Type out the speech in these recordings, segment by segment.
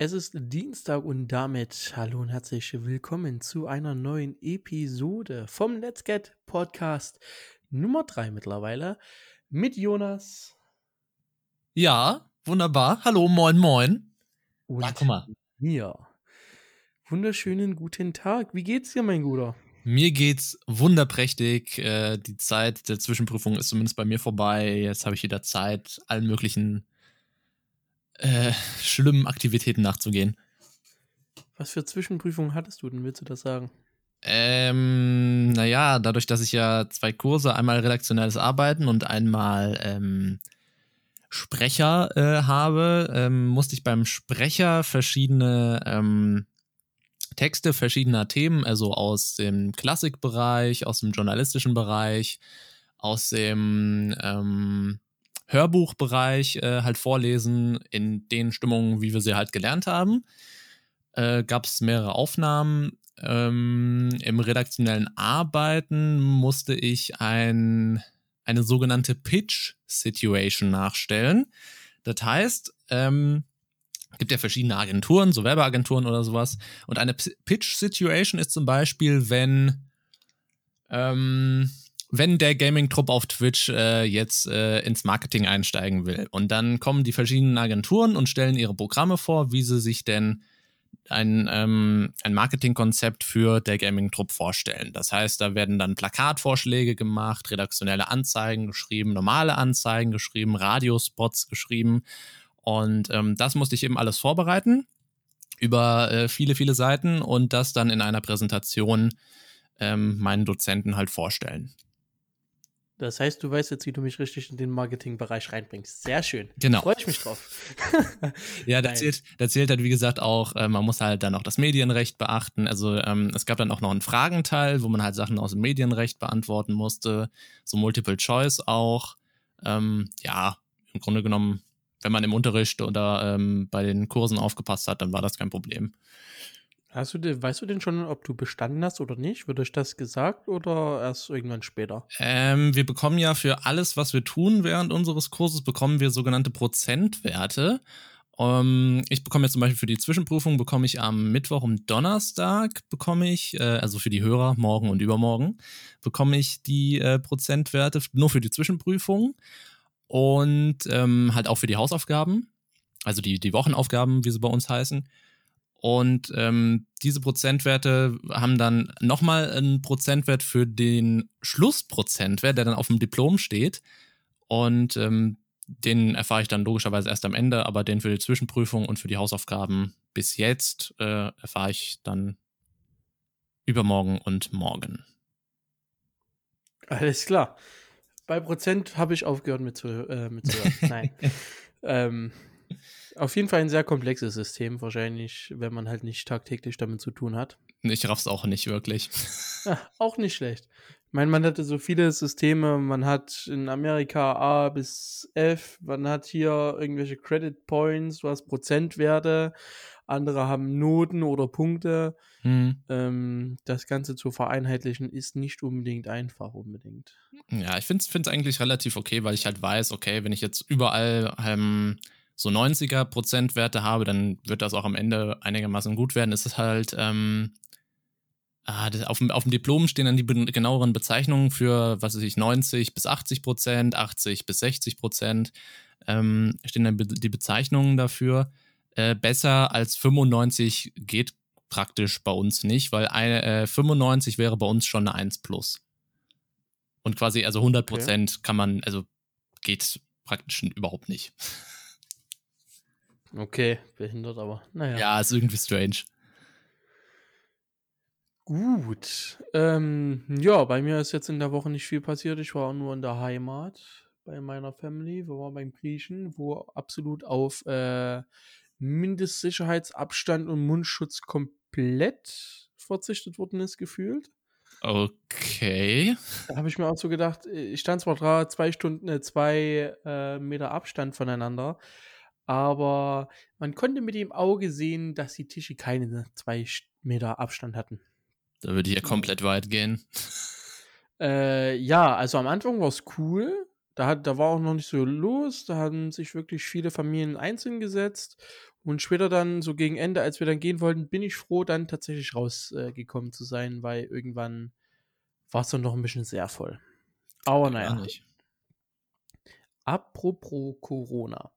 Es ist Dienstag und damit hallo und herzlich willkommen zu einer neuen Episode vom Let's Get Podcast Nummer 3 mittlerweile mit Jonas. Ja, wunderbar. Hallo, moin, moin. Und ah, guck mal. mir. Wunderschönen guten Tag. Wie geht's dir, mein Guter? Mir geht's wunderprächtig. Äh, die Zeit der Zwischenprüfung ist zumindest bei mir vorbei. Jetzt habe ich wieder Zeit, allen möglichen äh, schlimmen Aktivitäten nachzugehen. Was für Zwischenprüfungen hattest du denn, willst du das sagen? Ähm, naja, dadurch, dass ich ja zwei Kurse, einmal redaktionelles Arbeiten und einmal ähm, Sprecher äh, habe, ähm, musste ich beim Sprecher verschiedene ähm, Texte verschiedener Themen, also aus dem Klassikbereich, aus dem journalistischen Bereich, aus dem ähm, Hörbuchbereich äh, halt vorlesen, in den Stimmungen, wie wir sie halt gelernt haben. Äh, Gab es mehrere Aufnahmen. Ähm, Im redaktionellen Arbeiten musste ich ein, eine sogenannte Pitch-Situation nachstellen. Das heißt, ähm, gibt ja verschiedene Agenturen, so Werbeagenturen oder sowas. Und eine Pitch-Situation ist zum Beispiel, wenn ähm, wenn der Gaming-Trupp auf Twitch äh, jetzt äh, ins Marketing einsteigen will. Und dann kommen die verschiedenen Agenturen und stellen ihre Programme vor, wie sie sich denn ein, ähm, ein Marketingkonzept für der Gaming-Trupp vorstellen. Das heißt, da werden dann Plakatvorschläge gemacht, redaktionelle Anzeigen geschrieben, normale Anzeigen geschrieben, Radiospots geschrieben. Und ähm, das musste ich eben alles vorbereiten über äh, viele, viele Seiten und das dann in einer Präsentation ähm, meinen Dozenten halt vorstellen. Das heißt, du weißt jetzt, wie du mich richtig in den Marketingbereich reinbringst. Sehr schön. Genau. Freue ich mich drauf. ja, da zählt, da zählt halt, wie gesagt, auch, äh, man muss halt dann auch das Medienrecht beachten. Also ähm, es gab dann auch noch einen Fragenteil, wo man halt Sachen aus dem Medienrecht beantworten musste. So Multiple Choice auch. Ähm, ja, im Grunde genommen, wenn man im Unterricht oder ähm, bei den Kursen aufgepasst hat, dann war das kein Problem. Hast du, weißt du denn schon, ob du bestanden hast oder nicht? Wird euch das gesagt oder erst irgendwann später? Ähm, wir bekommen ja für alles, was wir tun während unseres Kurses, bekommen wir sogenannte Prozentwerte. Um, ähm, ich bekomme jetzt zum Beispiel für die Zwischenprüfung, bekomme ich am Mittwoch und Donnerstag, bekomme ich, äh, also für die Hörer, morgen und übermorgen, bekomme ich die äh, Prozentwerte nur für die Zwischenprüfung und ähm, halt auch für die Hausaufgaben, also die, die Wochenaufgaben, wie sie bei uns heißen. Und ähm, diese Prozentwerte haben dann nochmal einen Prozentwert für den Schlussprozentwert, der dann auf dem Diplom steht. Und ähm, den erfahre ich dann logischerweise erst am Ende, aber den für die Zwischenprüfung und für die Hausaufgaben bis jetzt äh, erfahre ich dann übermorgen und morgen. Alles klar. Bei Prozent habe ich aufgehört mit zu, äh, mit zu. Nein. ähm, auf jeden Fall ein sehr komplexes System, wahrscheinlich, wenn man halt nicht tagtäglich damit zu tun hat. Ich raff's auch nicht wirklich. Ja, auch nicht schlecht. Ich meine, man hatte so viele Systeme. Man hat in Amerika A bis F, man hat hier irgendwelche Credit Points, du hast Prozentwerte, andere haben Noten oder Punkte. Hm. Ähm, das Ganze zu vereinheitlichen ist nicht unbedingt einfach, unbedingt. Ja, ich finde es eigentlich relativ okay, weil ich halt weiß, okay, wenn ich jetzt überall ähm, so 90er Prozentwerte habe, dann wird das auch am Ende einigermaßen gut werden. Es ist halt, ähm, ah, auf, dem, auf dem Diplom stehen dann die genaueren Bezeichnungen für, was weiß ich, 90 bis 80 Prozent, 80 bis 60 Prozent, ähm, stehen dann die Bezeichnungen dafür. Äh, besser als 95 geht praktisch bei uns nicht, weil eine, äh, 95 wäre bei uns schon eine 1 plus. Und quasi, also 100 Prozent okay. kann man, also geht praktisch überhaupt nicht. Okay, behindert, aber naja. Ja, ist irgendwie strange. Gut. Ähm, ja, bei mir ist jetzt in der Woche nicht viel passiert. Ich war nur in der Heimat bei meiner Family. Wir waren beim Griechen, wo absolut auf äh, Mindestsicherheitsabstand und Mundschutz komplett verzichtet worden ist, gefühlt. Okay. Da habe ich mir auch so gedacht, ich stand zwar da zwei Stunden, äh, zwei äh, Meter Abstand voneinander, aber man konnte mit dem Auge sehen, dass die Tische keine zwei Meter Abstand hatten. Da würde ich ja komplett weit gehen. Äh, ja, also am Anfang war es cool. Da, hat, da war auch noch nicht so los. Da haben sich wirklich viele Familien einzeln gesetzt. Und später dann, so gegen Ende, als wir dann gehen wollten, bin ich froh, dann tatsächlich rausgekommen äh, zu sein, weil irgendwann war es dann noch ein bisschen sehr voll. Aber naja. Nicht. Apropos Corona.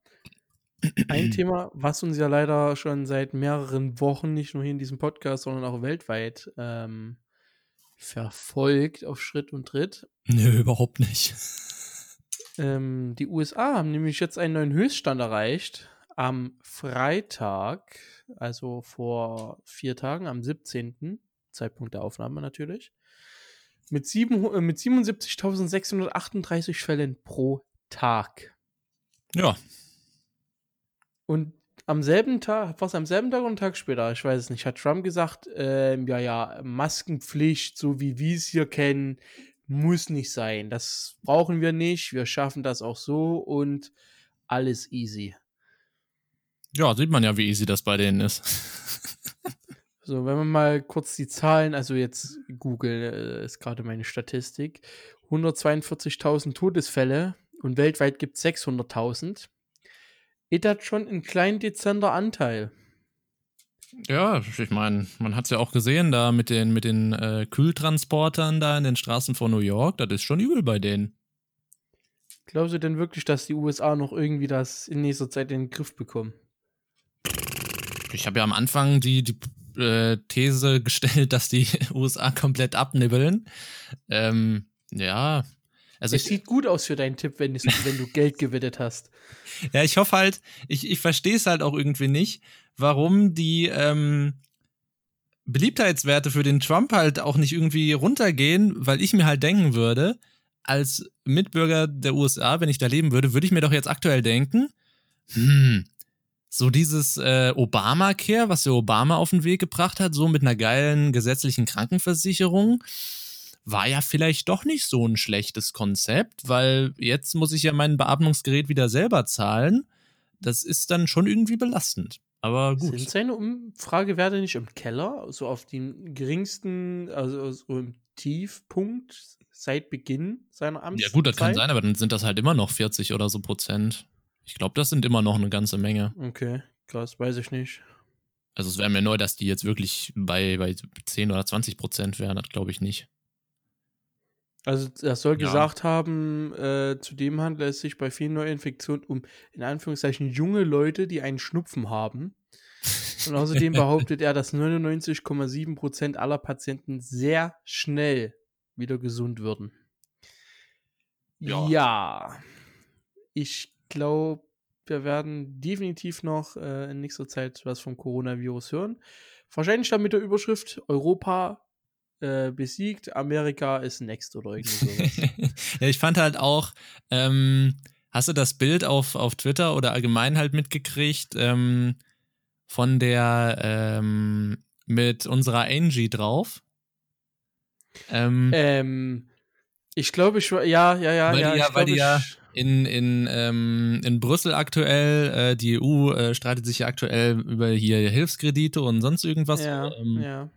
Ein Thema, was uns ja leider schon seit mehreren Wochen, nicht nur hier in diesem Podcast, sondern auch weltweit ähm, verfolgt auf Schritt und Tritt. Nö, überhaupt nicht. Ähm, die USA haben nämlich jetzt einen neuen Höchststand erreicht. Am Freitag, also vor vier Tagen, am 17. Zeitpunkt der Aufnahme natürlich, mit, äh, mit 77.638 Fällen pro Tag. Ja. Und am selben Tag, was am selben Tag oder einen Tag später, ich weiß es nicht, hat Trump gesagt, äh, ja, ja, Maskenpflicht, so wie wir es hier kennen, muss nicht sein. Das brauchen wir nicht. Wir schaffen das auch so und alles easy. Ja, sieht man ja, wie easy das bei denen ist. so, wenn man mal kurz die Zahlen, also jetzt Google äh, ist gerade meine Statistik, 142.000 Todesfälle und weltweit gibt es 600.000. Ist das schon ein klein dezenter Anteil. Ja, ich meine, man hat es ja auch gesehen, da mit den, mit den äh, Kühltransportern da in den Straßen von New York, das ist schon übel bei denen. Glaubst du denn wirklich, dass die USA noch irgendwie das in nächster Zeit in den Griff bekommen? Ich habe ja am Anfang die, die äh, These gestellt, dass die USA komplett abnibbeln. Ähm, ja. Also es sieht gut aus für deinen Tipp, wenn, wenn du Geld gewettet hast. Ja, ich hoffe halt, ich, ich verstehe es halt auch irgendwie nicht, warum die ähm, Beliebtheitswerte für den Trump halt auch nicht irgendwie runtergehen, weil ich mir halt denken würde, als Mitbürger der USA, wenn ich da leben würde, würde ich mir doch jetzt aktuell denken, hm, so dieses äh, Obamacare, was der Obama auf den Weg gebracht hat, so mit einer geilen gesetzlichen Krankenversicherung, war ja vielleicht doch nicht so ein schlechtes Konzept, weil jetzt muss ich ja mein Beatmungsgerät wieder selber zahlen. Das ist dann schon irgendwie belastend. Aber gut. Sind seine Umfragewerte nicht im Keller, so auf dem geringsten, also so im Tiefpunkt seit Beginn seiner Amtszeit? Ja gut, das kann sein, aber dann sind das halt immer noch 40 oder so Prozent. Ich glaube, das sind immer noch eine ganze Menge. Okay, krass, weiß ich nicht. Also es wäre mir neu, dass die jetzt wirklich bei, bei 10 oder 20 Prozent wären, das glaube ich nicht. Also er soll ja. gesagt haben, äh, zudem handelt es sich bei vielen Neuinfektionen um in Anführungszeichen junge Leute, die einen Schnupfen haben. Und außerdem behauptet er, dass 99,7% aller Patienten sehr schnell wieder gesund würden. Ja. ja. Ich glaube, wir werden definitiv noch äh, in nächster Zeit was vom Coronavirus hören. Wahrscheinlich dann mit der Überschrift Europa äh, besiegt, Amerika ist next oder irgendwie sowas. ja, ich fand halt auch, ähm, hast du das Bild auf, auf Twitter oder allgemein halt mitgekriegt ähm, von der ähm, mit unserer Angie drauf? Ähm, ähm ich glaube, ich war, ja, ja, ja, weil ja. Die ja weil die ja in, in, ähm, in Brüssel aktuell, äh, die EU äh, streitet sich ja aktuell über hier Hilfskredite und sonst irgendwas. Ja, ähm, ja.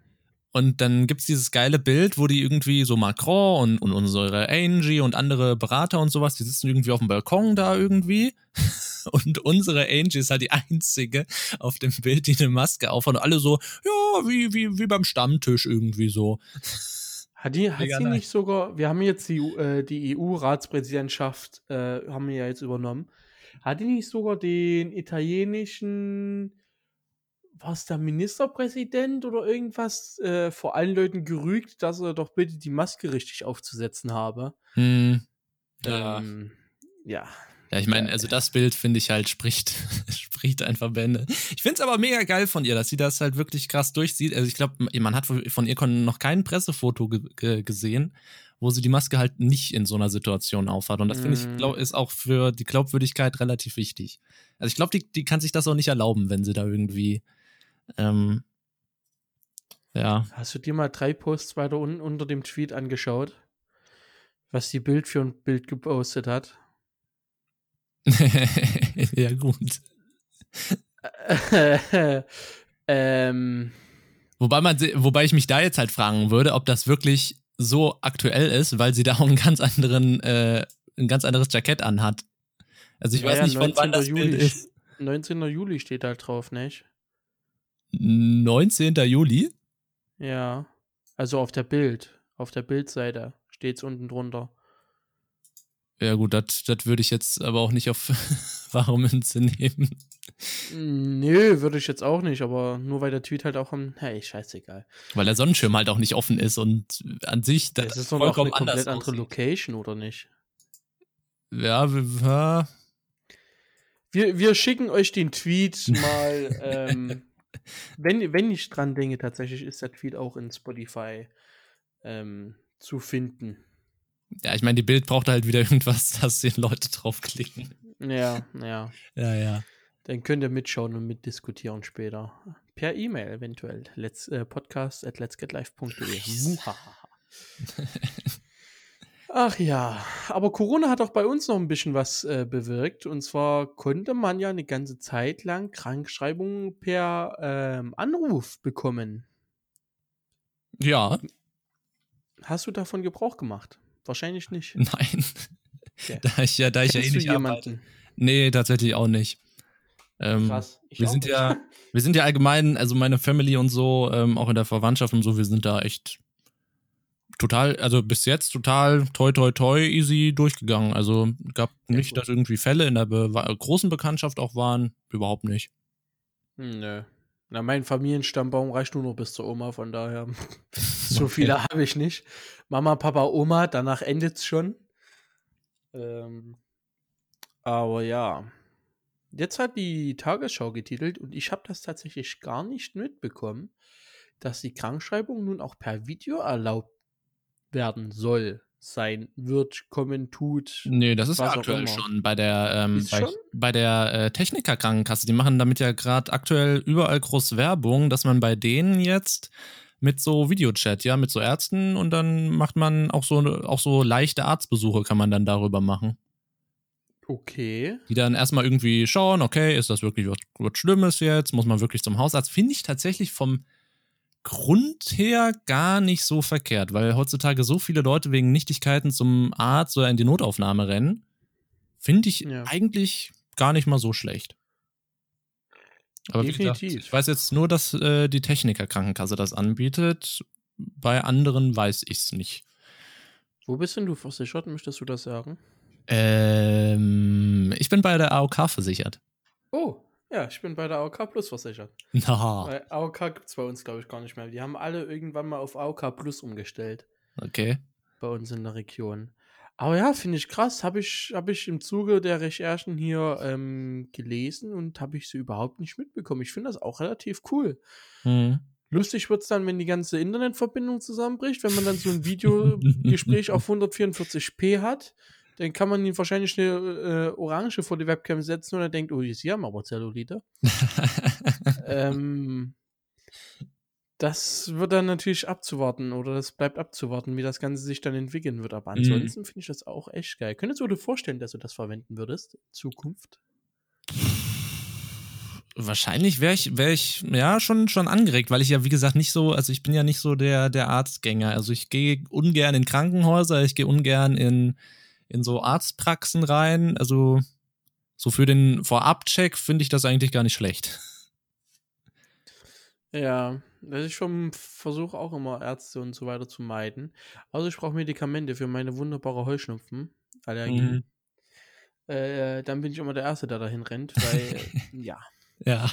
Und dann gibt's dieses geile Bild, wo die irgendwie so Macron und, und unsere Angie und andere Berater und sowas, die sitzen irgendwie auf dem Balkon da irgendwie. Und unsere Angie ist halt die einzige auf dem Bild, die eine Maske aufhat. Und alle so, ja, wie, wie, wie beim Stammtisch irgendwie so. Hat, die, hat sie nicht sogar, wir haben jetzt die, äh, die EU-Ratspräsidentschaft, äh, haben wir ja jetzt übernommen. Hat die nicht sogar den italienischen was der Ministerpräsident oder irgendwas äh, vor allen Leuten gerügt, dass er doch bitte die Maske richtig aufzusetzen habe. Hm. Ja. Ähm, ja. Ja, ich meine, also das Bild finde ich halt spricht, spricht einfach Bände. Ich finde es aber mega geil von ihr, dass sie das halt wirklich krass durchsieht. Also ich glaube, man hat von ihr noch kein Pressefoto ge gesehen, wo sie die Maske halt nicht in so einer Situation aufhat. Und das finde ich, glaub, mhm. ist auch für die Glaubwürdigkeit relativ wichtig. Also ich glaube, die, die kann sich das auch nicht erlauben, wenn sie da irgendwie ähm, ja. Hast du dir mal drei Posts weiter unten unter dem Tweet angeschaut? Was die Bild für ein Bild gepostet hat? ja, gut. ähm. Wobei, man, wobei ich mich da jetzt halt fragen würde, ob das wirklich so aktuell ist, weil sie da auch einen ganz anderen äh, ein ganz anderes Jackett anhat. Also ich Ja, weiß ja, nicht, von wann 19. das Juli. Bild ist. 19. Juli steht halt drauf, nicht? 19. Juli? Ja. Also auf der Bild. Auf der Bildseite steht's unten drunter. Ja gut, das würde ich jetzt aber auch nicht auf wahre Münze nehmen. Nö, würde ich jetzt auch nicht, aber nur weil der Tweet halt auch am. Hey, scheißegal. Weil der Sonnenschirm halt auch nicht offen ist und an sich das Das ist doch noch eine komplett andere aussieht. Location, oder nicht? Ja, wir- ja, Wir, wir schicken euch den Tweet mal. ähm, wenn, wenn ich dran denke, tatsächlich ist der Tweet auch in Spotify ähm, zu finden. ja, ich meine, die Bild braucht halt wieder irgendwas, dass die Leute draufklicken. Ja, ja. Ja, ja. Dann könnt ihr mitschauen und mitdiskutieren später. Per E-Mail eventuell. Let's, äh, podcast at letsgetlife.de. Ach ja, aber Corona hat auch bei uns noch ein bisschen was äh, bewirkt. Und zwar konnte man ja eine ganze Zeit lang Krankschreibungen per ähm, Anruf bekommen. Ja, Hast du davon Gebrauch gemacht? Wahrscheinlich nicht. nein. Okay. Da ich ja, da ich ja eh nicht arbeite. jemanden? Nee, tatsächlich auch nicht. Ähm, Krass. Ich wir sind nicht. ja, wir sind ja allgemein, also meine Family und so, ähm, auch in der Verwandtschaft und so, wir sind da echt total, also bis jetzt total toi toi toi easy durchgegangen. Also gab nicht, gut. dass irgendwie Fälle in der Be großen Bekanntschaft auch waren, überhaupt nicht. Hm, Nö. Na, mein Familienstammbaum reicht nur noch bis zur Oma, von daher. so Okay. viele habe ich nicht. Mama, Papa, Oma, danach endet's schon. Ähm, aber ja. Jetzt hat die Tagesschau getitelt und ich habe das tatsächlich gar nicht mitbekommen, dass die Krankschreibung nun auch per Video erlaubt werden soll, sein, wird, kommen, tut. Nee, das ist aktuell schon bei der, ähm, bei, schon? bei der äh, Technikerkrankenkasse. Die machen damit ja gerade aktuell überall groß Werbung, dass man bei denen jetzt mit so Videochat, ja, mit so Ärzten und dann macht man auch so, auch so leichte Arztbesuche kann man dann darüber machen. Okay. Die dann erstmal irgendwie schauen, okay, ist das wirklich was, was Schlimmes jetzt? Muss man wirklich zum Hausarzt? Finde ich tatsächlich vom Grund her gar nicht so verkehrt, weil heutzutage so viele Leute wegen Nichtigkeiten zum Arzt oder in die Notaufnahme rennen. Finde ich Ja. eigentlich gar nicht mal so schlecht. Aber wie gesagt, Definitiv. ich weiß jetzt nur, dass äh, die Technikerkrankenkasse das anbietet. Bei anderen weiß ich es nicht. Wo bist denn du versichert, möchtest du das sagen? Ähm, ich bin bei der AOK versichert. Oh, ja, ich bin bei der AOK Plus versichert. Na, Weil AOK gibt es bei uns, glaube ich, gar nicht mehr. Die haben alle irgendwann mal auf AOK Plus umgestellt. okay. Bei uns in der Region. Aber ja, finde ich krass. Habe ich, hab ich im Zuge der Recherchen hier ähm, gelesen und habe ich sie überhaupt nicht mitbekommen. Ich finde das auch relativ cool. Hm. Lustig wird es dann, wenn die ganze Internetverbindung zusammenbricht, wenn man dann so ein Videogespräch auf 144p hat. Dann kann man ihn wahrscheinlich eine äh, Orange vor die Webcam setzen und er denkt, oh, sie haben aber Zellulite. ähm, das wird dann natürlich abzuwarten oder das bleibt abzuwarten, wie das Ganze sich dann entwickeln wird. Aber Mhm. ansonsten finde ich das auch echt geil. Könntest du dir vorstellen, dass du das verwenden würdest in Zukunft? Wahrscheinlich wäre ich, wär ich ja schon, schon angeregt, weil ich ja, wie gesagt, nicht so, also ich bin ja nicht so der, der Arztgänger. Also ich gehe ungern in Krankenhäuser, ich gehe ungern in, in so Arztpraxen rein. Also so für den Vorabcheck finde ich das eigentlich gar nicht schlecht. Ja, also ich vom versuche auch immer Ärzte und so weiter zu meiden. Also ich brauche Medikamente für meine wunderbare Heuschnupfenallergie. Mhm. Äh, dann bin ich immer der Erste, der dahin rennt, weil ja. Ja.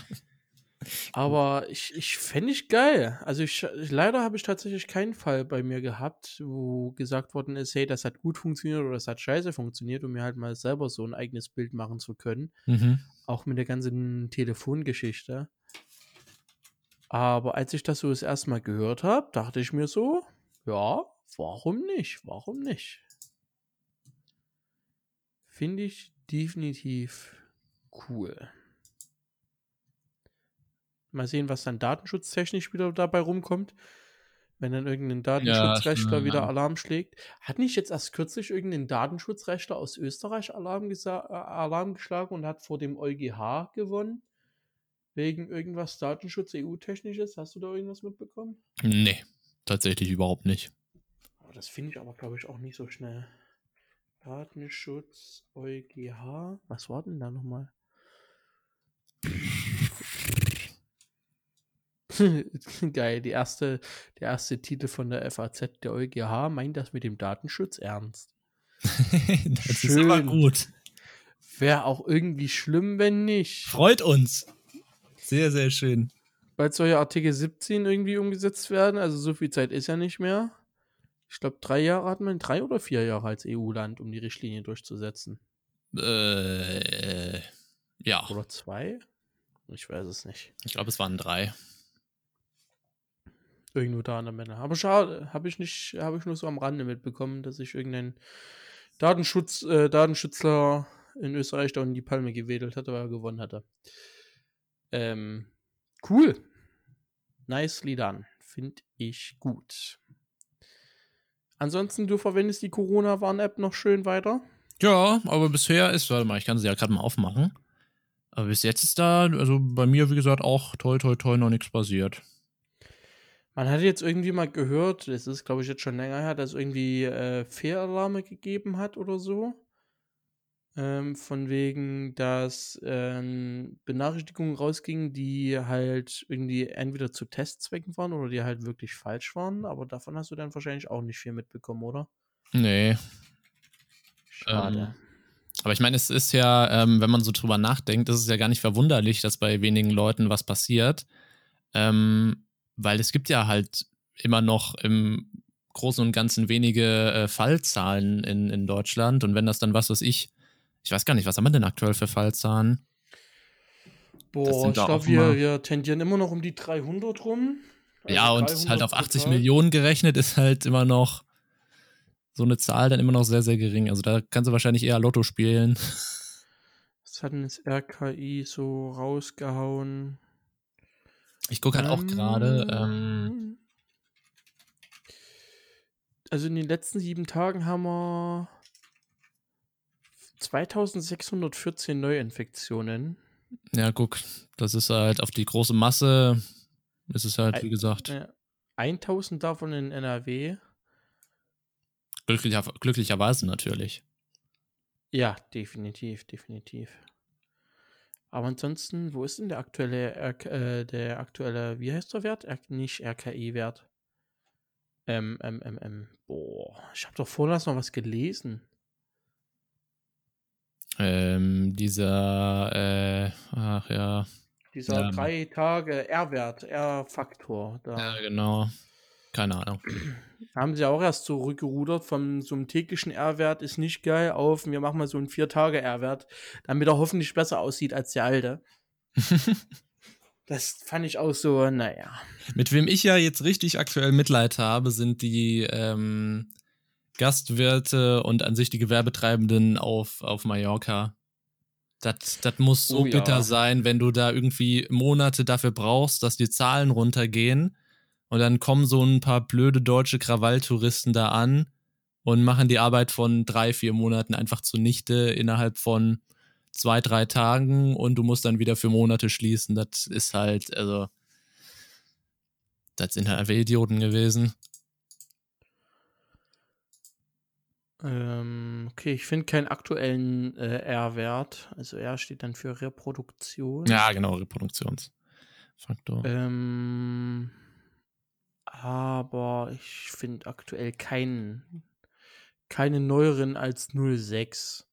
Aber ich, ich fände ich geil. Also ich, leider habe ich tatsächlich keinen Fall bei mir gehabt, wo gesagt worden ist, hey, das hat gut funktioniert oder das hat scheiße funktioniert, um mir halt mal selber so ein eigenes Bild machen zu können. Mhm. Auch mit der ganzen Telefongeschichte. Aber als ich das so das erste Mal gehört habe, dachte ich mir so, ja, warum nicht? Warum nicht? Finde ich definitiv cool. Mal sehen, was dann datenschutztechnisch wieder dabei rumkommt. Wenn dann irgendein Datenschutzrechtler schon, wieder ja. Alarm schlägt. Hat nicht jetzt erst kürzlich irgendein Datenschutzrechtler aus Österreich Alarm, äh, Alarm geschlagen und hat vor dem EuGH gewonnen? Wegen irgendwas Datenschutz EU-technisches? Hast du da irgendwas mitbekommen? Nee, tatsächlich überhaupt nicht. Aber das finde ich aber, glaube ich, auch nicht so schnell. Datenschutz EuGH. Was war denn da nochmal? Geil, die erste, der erste Titel von der FAZ, der EuGH, meint das mit dem Datenschutz ernst. das Schön. ist aber gut. Wäre auch irgendwie schlimm, wenn nicht. Freut uns. Sehr, sehr schön. Weil solche Artikel 17 irgendwie umgesetzt werden, also so viel Zeit ist ja nicht mehr. Ich glaube, drei Jahre hat man, drei oder vier Jahre als EU-Land, um die Richtlinie durchzusetzen. Äh, ja. Oder zwei? Ich weiß es nicht. Ich glaube, es waren drei. Irgendwo da an der Männer. Aber schade, habe ich nicht, habe ich nur so am Rande mitbekommen, dass sich irgendein Datenschutz, äh, Datenschützler in Österreich da in die Palme gewedelt hatte, weil er gewonnen hatte. Ähm, cool. Nicely done. Finde ich gut. Ansonsten, du verwendest die Corona-Warn-App noch schön weiter? Ja, aber bisher ist, warte mal, ich kann sie ja gerade mal aufmachen. Aber bis jetzt ist da, also bei mir, wie gesagt, auch toi toi toi noch nichts passiert. Man hat jetzt irgendwie mal gehört, das ist glaube ich jetzt schon länger her, dass es irgendwie äh, Fehlalarme gegeben hat oder so. Ähm, von wegen, dass ähm, Benachrichtigungen rausgingen, die halt irgendwie entweder zu Testzwecken waren oder die halt wirklich falsch waren. Aber davon hast du dann wahrscheinlich auch nicht viel mitbekommen, oder? Nee. Schade. Ähm, aber ich meine, es ist ja, ähm, wenn man so drüber nachdenkt, ist es ja gar nicht verwunderlich, dass bei wenigen Leuten was passiert. Ähm, weil es gibt ja halt immer noch im Großen und Ganzen wenige äh, Fallzahlen in, in Deutschland. Und wenn das dann was, was ich, ich weiß gar nicht, was haben wir denn aktuell für Fallzahlen? Boah, ich glaube, wir, wir tendieren immer noch um die 300 rum. Also ja, und halt auf 80 Millionen gerechnet ist halt immer noch so eine Zahl dann immer noch sehr, sehr gering. Also da kannst du wahrscheinlich eher Lotto spielen. Was hat denn das RKI so rausgehauen? Ich gucke halt auch gerade. Ähm, also in den letzten sieben Tagen haben wir 2614 Neuinfektionen. Ja, guck, das ist halt auf die große Masse. ist es halt, wie gesagt. Äh, 1000 davon in NRW. Glücklicher, glücklicherweise natürlich. Ja, definitiv, definitiv. Aber ansonsten, wo ist denn der aktuelle, äh, der aktuelle, wie heißt der Wert? R nicht RKI-Wert. Ähm, ähm, ähm, ähm, boah, ich habe doch vorhin noch was gelesen. Ähm, dieser, äh, ach ja. Dieser ja. drei Tage R-Wert, R-Faktor. Ja, genau. Keine Ahnung. Haben sie auch erst zurückgerudert von so einem täglichen R-Wert ist nicht geil auf, wir machen mal so einen vier Tage R-Wert, damit er hoffentlich besser aussieht als der alte. das fand ich auch so, naja. Mit wem ich ja jetzt richtig aktuell Mitleid habe, sind die ähm, Gastwirte und an sich die Gewerbetreibenden auf, auf Mallorca. Das, das muss so oh, bitter ja. sein, wenn du da irgendwie Monate dafür brauchst, dass die Zahlen runtergehen und dann kommen so ein paar blöde deutsche Krawalltouristen da an und machen die Arbeit von drei, vier Monaten einfach zunichte innerhalb von zwei, drei Tagen und du musst dann wieder für Monate schließen. Das ist halt, also, das sind halt einfach Idioten gewesen. Ähm, okay, ich finde keinen aktuellen äh, R-Wert. Also R steht dann für Reproduktion. Ja, genau, Reproduktionsfaktor. Ähm, aber ich finde aktuell keinen, keine neueren als 06.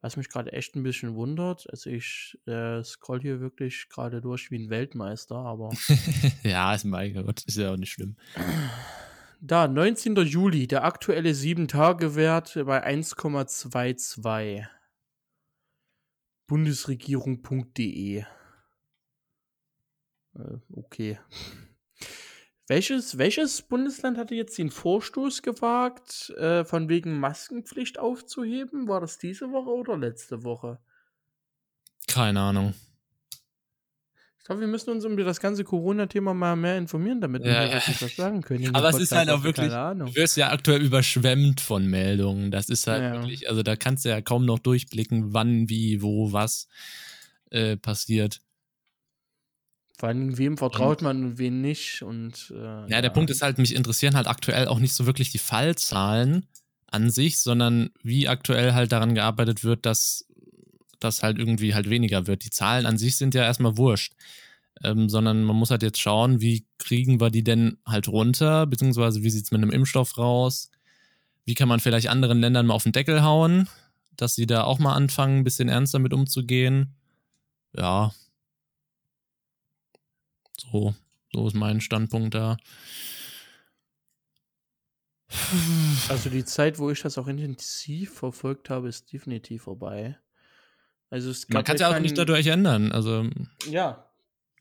Was mich gerade echt ein bisschen wundert. Also ich äh, scroll hier wirklich gerade durch wie ein Weltmeister, aber. ja, ist mein Gott, ist ja auch nicht schlimm. Da, 19. Juli, der aktuelle 7-Tage-Wert bei 1,22. Bundesregierung.de. Äh, okay. Welches, welches Bundesland hatte jetzt den Vorstoß gewagt, äh, von wegen Maskenpflicht aufzuheben? War das diese Woche oder letzte Woche? Keine Ahnung. Ich glaube, wir müssen uns um das ganze Corona-Thema mal mehr informieren, damit ja. wir was sagen können. Aber es ist halt auch wirklich, du wirst ja aktuell überschwemmt von Meldungen. Das ist halt ja. wirklich, also da kannst du ja kaum noch durchblicken, wann, wie, wo, was äh, passiert. Vor allem, wem vertraut man und wem nicht. Und, äh, ja, der Punkt ist halt, mich interessieren halt aktuell auch nicht so wirklich die Fallzahlen, an sich, sondern wie aktuell halt daran gearbeitet wird, dass das halt irgendwie halt weniger wird. Die Zahlen an sich sind ja erstmal wurscht. Ähm, sondern man muss halt jetzt schauen, wie kriegen wir die denn halt runter, beziehungsweise wie sieht es mit einem Impfstoff raus? Wie kann man vielleicht anderen Ländern mal auf den Deckel hauen, dass sie da auch mal anfangen, ein bisschen ernster mit umzugehen? Ja. So, so ist mein Standpunkt da. Also die Zeit, wo ich das auch intensiv verfolgt habe, ist definitiv vorbei. Also es Man kann es ja auch nicht dadurch ändern. Also ja,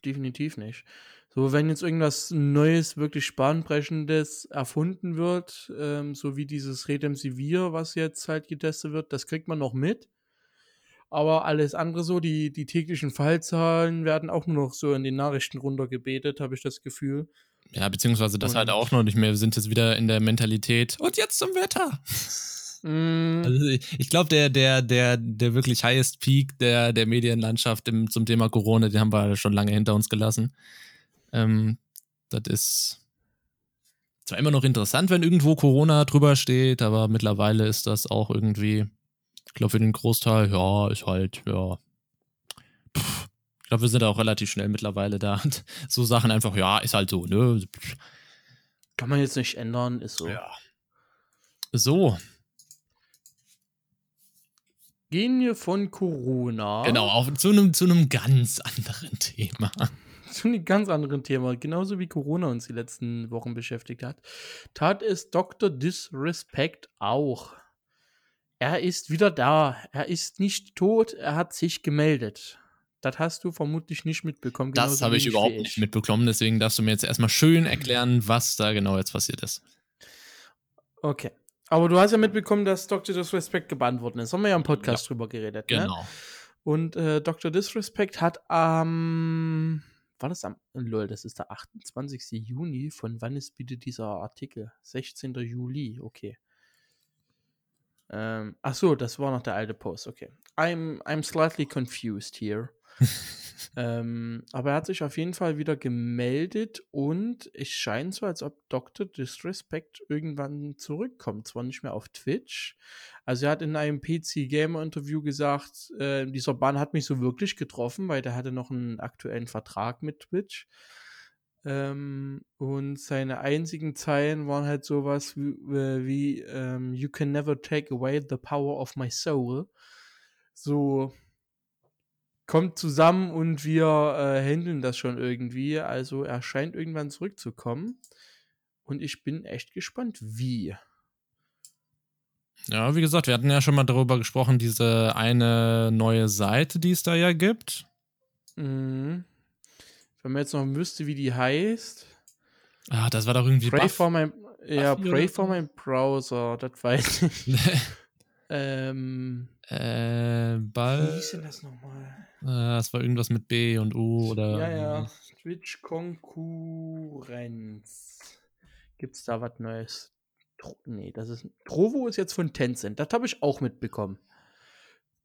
definitiv nicht. So, wenn jetzt irgendwas Neues, wirklich Bahnbrechendes erfunden wird, ähm, so wie dieses Redemsivir, was jetzt halt getestet wird, das kriegt man noch mit. Aber alles andere so, die, die täglichen Fallzahlen werden auch nur noch so in den Nachrichten runtergebetet, habe ich das Gefühl. Ja, beziehungsweise das und halt auch noch nicht mehr. Wir sind jetzt wieder in der Mentalität. Und jetzt zum Wetter. Mm. Also ich glaube, der, der, der, der wirklich highest Peak der, der Medienlandschaft im, zum Thema Corona, den haben wir schon lange hinter uns gelassen. Ähm, das ist zwar immer noch interessant, wenn irgendwo Corona drüber steht, aber mittlerweile ist das auch irgendwie, ich glaube, für den Großteil, ja, ist halt, ja. Pff, ich glaube, wir sind auch relativ schnell mittlerweile da. so Sachen einfach, ja, ist halt so, ne? Kann man jetzt nicht ändern, ist so. Ja. So. Gehen wir von Corona. Genau, auf, zu, einem, zu einem ganz anderen Thema zu einem ganz anderen Thema, genauso wie Corona uns die letzten Wochen beschäftigt hat, tat es Dr. Disrespect auch. Er ist wieder da. Er ist nicht tot. Er hat sich gemeldet. Das hast du vermutlich nicht mitbekommen. Das habe ich überhaupt nicht mitbekommen. Deswegen darfst du mir jetzt erstmal schön erklären, was da genau jetzt passiert ist. Okay. Aber du hast ja mitbekommen, dass Dr. Disrespect gebannt worden ist. Haben wir ja im Podcast ja. drüber geredet. Ne? Genau. Ne? Und äh, Dr. Disrespect hat am. Ähm war das am, lol, das ist der 28. Juni. Von wann ist bitte dieser Artikel? 16. Juli, okay. Ähm, ach so, das war noch der alte Post, okay. I'm, I'm slightly confused here. ähm, aber er hat sich auf jeden Fall wieder gemeldet und es scheint so, als ob Dr. Disrespect irgendwann zurückkommt. Zwar nicht mehr auf Twitch. Also er hat in einem PC Gamer Interview gesagt, äh, dieser Bann hat mich so wirklich getroffen, weil der hatte noch einen aktuellen Vertrag mit Twitch. Ähm, und seine einzigen Zeilen waren halt sowas wie, äh, wie ähm, You can never take away the power of my soul. So, kommt zusammen und wir äh, handeln das schon irgendwie. Also er scheint irgendwann zurückzukommen. Und ich bin echt gespannt, wie. Ja, wie gesagt, wir hatten ja schon mal darüber gesprochen, diese eine neue Seite, die es da ja gibt. Mhm. Wenn man jetzt noch wüsste, wie die heißt. Ah, das war doch irgendwie Pray Buff for my, Ja, Buffy Pray for my Browser, das weiß ich. ähm. Äh, Ball. Wie hieß denn das nochmal? Äh, das war irgendwas mit B und U oder. Ja, ja. Twitch-Konkurrenz. Gibt's da was Neues? Tro nee, das ist. Trovo ist jetzt von Tencent. Das habe ich auch mitbekommen.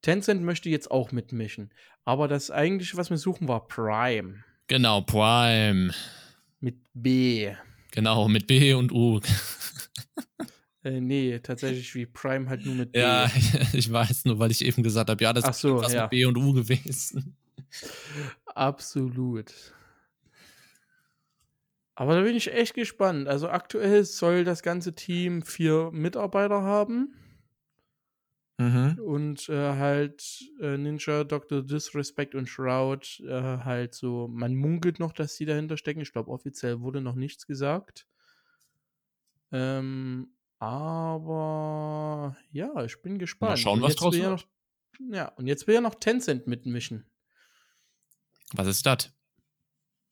Tencent möchte jetzt auch mitmischen. Aber das eigentliche, was wir suchen, war Prime. Genau, Prime. Mit B. Genau, mit B und U. Äh, nee, tatsächlich wie Prime halt nur mit B. Ja, ich weiß, nur weil ich eben gesagt habe, ja, das Ach so, ist ja. mit B und U gewesen. Absolut. Aber da bin ich echt gespannt. Also aktuell soll das ganze Team vier Mitarbeiter haben. Mhm. Und äh, halt äh, Ninja, Dr. Disrespect und Shroud äh, halt so, man munkelt noch, dass sie dahinter stecken. Ich glaube, offiziell wurde noch nichts gesagt. Ähm, aber ja, ich bin gespannt. Mal schauen, was draus wird. Ja, noch, ja, und jetzt will ja noch Tencent mitmischen. Was ist das?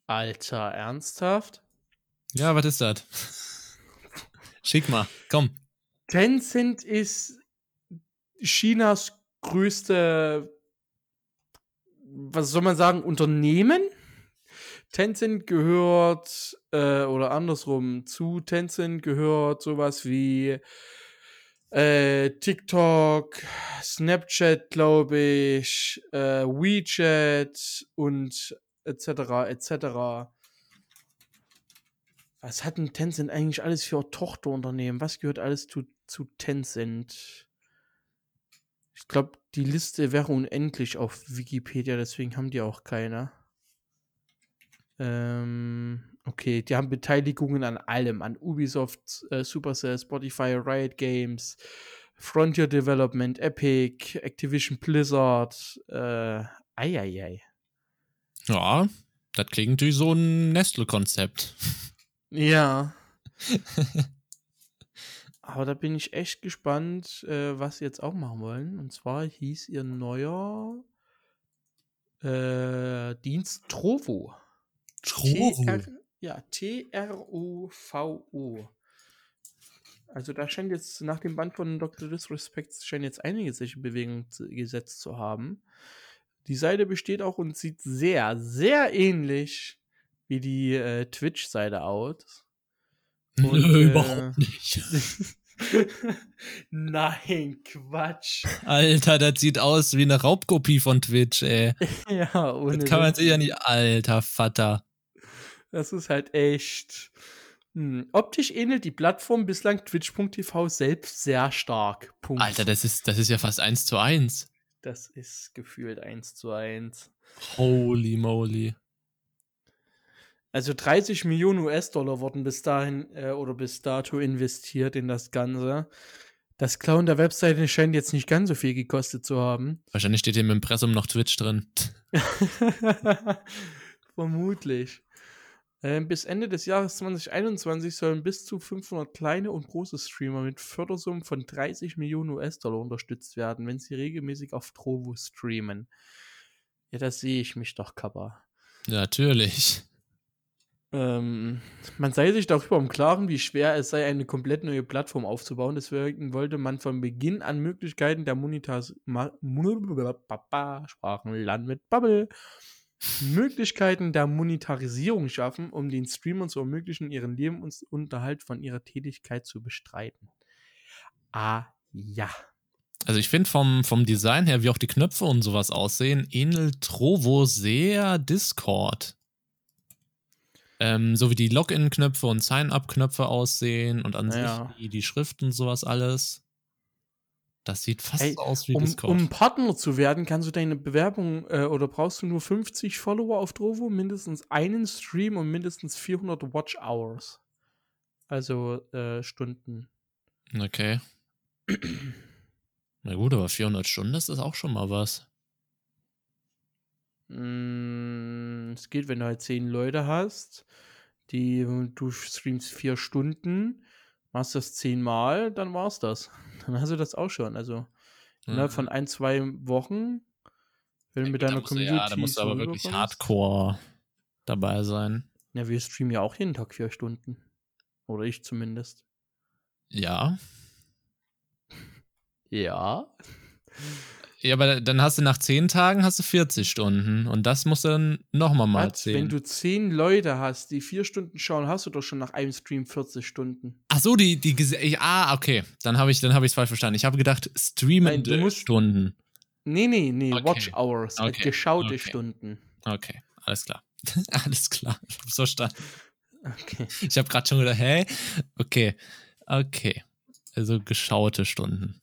Alter, ernsthaft? Ja, was ist das? Schick mal, komm. Tencent ist Chinas größte, was soll man sagen, Unternehmen? Tencent gehört, äh, oder andersrum, zu Tencent gehört sowas wie äh, TikTok, Snapchat, glaube ich, äh, WeChat und etc. etc. Was hat denn Tencent eigentlich alles für Tochterunternehmen? Was gehört alles zu, zu Tencent? Ich glaube, die Liste wäre unendlich auf Wikipedia, deswegen haben die auch keine. Ähm, okay, die haben Beteiligungen an allem, an Ubisoft, äh, Supercell, Spotify, Riot Games, Frontier Development, Epic, Activision Blizzard, äh, eieiei. Ja, das klingt wie so ein Nestle-Konzept. Ja. Aber da bin ich echt gespannt, äh, was sie jetzt auch machen wollen. Und zwar hieß ihr neuer äh, Dienst Trovo. Trovo? ja, T-R-O-V-O. Also da scheint jetzt nach dem Band von Dr. Disrespect scheint jetzt einige sich in Bewegung gesetzt zu haben. Die Seite besteht auch und sieht sehr, sehr ähnlich wie die äh, Twitch-Seite aus. Und, Nö, äh, überhaupt nicht. Nein, Quatsch. Alter, das sieht aus wie eine Raubkopie von Twitch, ey. ja, ohne. Das kann man sich ja nicht. Alter Vater. Das ist halt echt. Hm. Optisch ähnelt die Plattform bislang Twitch.tv selbst sehr stark. Punkt. Alter, das ist, das ist ja fast eins zu eins. Das ist gefühlt eins zu eins. Holy moly. Also 30 Millionen US-Dollar wurden bis dahin äh, oder bis dato investiert in das Ganze. Das Clown der Webseite scheint jetzt nicht ganz so viel gekostet zu haben. Wahrscheinlich steht im Impressum noch Twitch drin. Vermutlich. Ähm, bis Ende des Jahres 2021 sollen bis zu 500 kleine und große Streamer mit Fördersummen von 30 Millionen US-Dollar unterstützt werden, wenn sie regelmäßig auf Trovo streamen. Ja, da sehe ich mich doch, Kappa. Natürlich. Ähm, man sei sich darüber im Klaren, wie schwer es sei, eine komplett neue Plattform aufzubauen. Deswegen wollte man von Beginn an Möglichkeiten der Sprachenland mit Bubble Möglichkeiten der Monetarisierung schaffen, um den Streamern zu ermöglichen, ihren Lebensunterhalt von ihrer Tätigkeit zu bestreiten. Ah, ja. Also ich finde vom, vom Design her, wie auch die Knöpfe und sowas aussehen, ähnelt Trovo sehr Discord. Ähm, so wie die Login-Knöpfe und Sign-up-Knöpfe aussehen und an ja. sich die, die Schrift und sowas alles. Das sieht fast Ey, aus wie um, Discord. Um Partner zu werden, kannst du deine Bewerbung äh, oder brauchst du nur 50 Follower auf Drovo, mindestens einen Stream und mindestens 400 Watch Hours. Also äh, Stunden. Okay. Na gut, aber 400 Stunden, das ist auch schon mal was. Mm, es geht, wenn du halt zehn Leute hast, die du streamst vier Stunden, machst das zehnmal, dann war's das. Dann hast du das auch schon. Also innerhalb mhm. von ein, zwei Wochen, wenn du mit deiner Community. Ja, da musst du aber wirklich hardcore dabei sein. Ja, wir streamen ja auch jeden Tag vier Stunden. Oder ich zumindest. Ja. Ja. Ja, aber dann hast du nach 10 Tagen hast du 40 Stunden und das musst du dann nochmal mal zählen. Wenn du 10 Leute hast, die 4 Stunden schauen, hast du doch schon nach einem Stream 40 Stunden. Ach so, die, die, ich, ah, okay, dann habe ich es hab falsch verstanden. Ich habe gedacht, streamende Nein, Stunden. Nee, nee, nee, okay. Watch Hours, okay. geschaute okay. Stunden. Okay, alles klar. alles klar, ich hab's verstanden. Okay. Ich habe gerade schon gedacht, hä? Okay, okay. Also geschaute Stunden.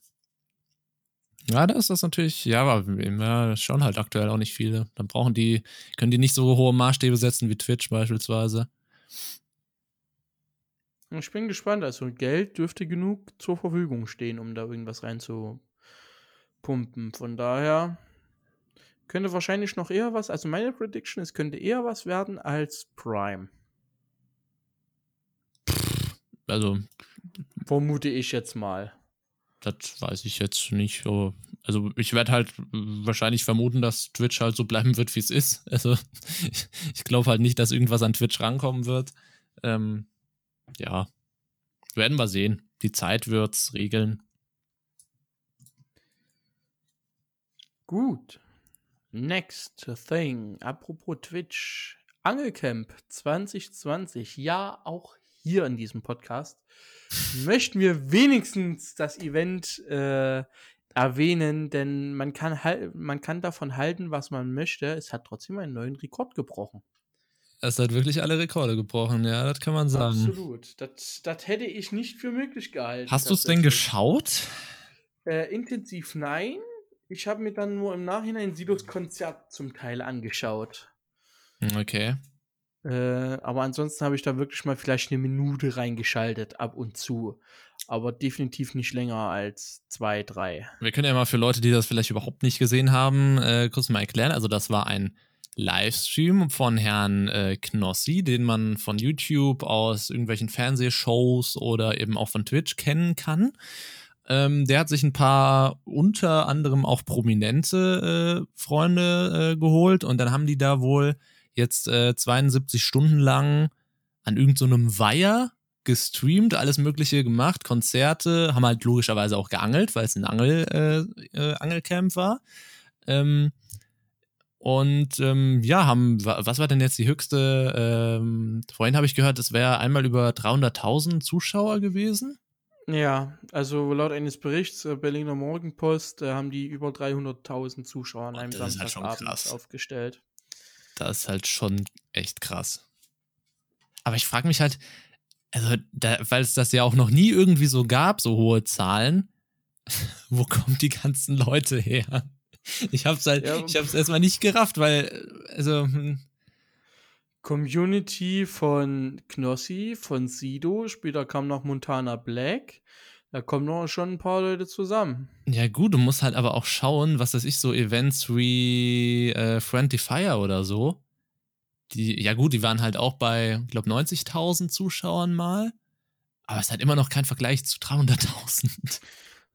Ja, da ist das natürlich, ja, aber schauen halt aktuell auch nicht viele. Dann brauchen die, können die nicht so hohe Maßstäbe setzen wie Twitch beispielsweise. Ich bin gespannt. Also Geld dürfte genug zur Verfügung stehen, um da irgendwas reinzupumpen. Von daher könnte wahrscheinlich noch eher was, also meine Prediction ist, könnte eher was werden als Prime. Also. Vermute ich jetzt mal. Das weiß ich jetzt nicht. Also ich werde halt wahrscheinlich vermuten, dass Twitch halt so bleiben wird, wie es ist. Also ich glaube halt nicht, dass irgendwas an Twitch rankommen wird. Ähm, ja, werden wir sehen. Die Zeit wird's regeln. Gut. Next thing. Apropos Twitch. Angelcamp 2020. Ja, auch hier in diesem Podcast möchten wir wenigstens das Event äh, erwähnen, denn man kann, halt, man kann davon halten, was man möchte. Es hat trotzdem einen neuen Rekord gebrochen. Es hat wirklich alle Rekorde gebrochen, ja, das kann man sagen. Absolut. Das, das hätte ich nicht für möglich gehalten. Hast du es denn geschaut? Äh, intensiv nein. Ich habe mir dann nur im Nachhinein Silos Konzert zum Teil angeschaut. Okay. Äh, aber ansonsten habe ich da wirklich mal vielleicht eine Minute reingeschaltet, ab und zu. Aber definitiv nicht länger als zwei, drei. Wir können ja mal für Leute, die das vielleicht überhaupt nicht gesehen haben, äh, kurz mal erklären. Also, das war ein Livestream von Herrn äh, Knossi, den man von YouTube aus irgendwelchen Fernsehshows oder eben auch von Twitch kennen kann. Ähm, der hat sich ein paar unter anderem auch prominente äh, Freunde äh, geholt und dann haben die da wohl jetzt äh, 72 Stunden lang an irgendeinem so Weiher gestreamt, alles Mögliche gemacht, Konzerte, haben halt logischerweise auch geangelt, weil es ein Angel, äh, äh, Angelcamp war. Ähm, und ähm, ja, haben, was war denn jetzt die höchste? Ähm, vorhin habe ich gehört, es wäre einmal über 300.000 Zuschauer gewesen. Ja, also laut eines Berichts der Berliner Morgenpost äh, haben die über 300.000 Zuschauer an einem Samstagabend halt aufgestellt. Das ist halt schon echt krass. Aber ich frage mich halt, also da, weil es das ja auch noch nie irgendwie so gab, so hohe Zahlen, wo kommen die ganzen Leute her? Ich hab's halt, ja. ich hab's erstmal nicht gerafft, weil, also. Hm. Community von Knossi, von Sido, später kam noch Montana Black. Da kommen noch schon ein paar Leute zusammen. Ja, gut, du musst halt aber auch schauen, was weiß ich, so Events wie äh, Friendly Fire oder so. Die, ja, gut, die waren halt auch bei, ich glaube, 90.000 Zuschauern mal. Aber es halt immer noch kein Vergleich zu 300.000.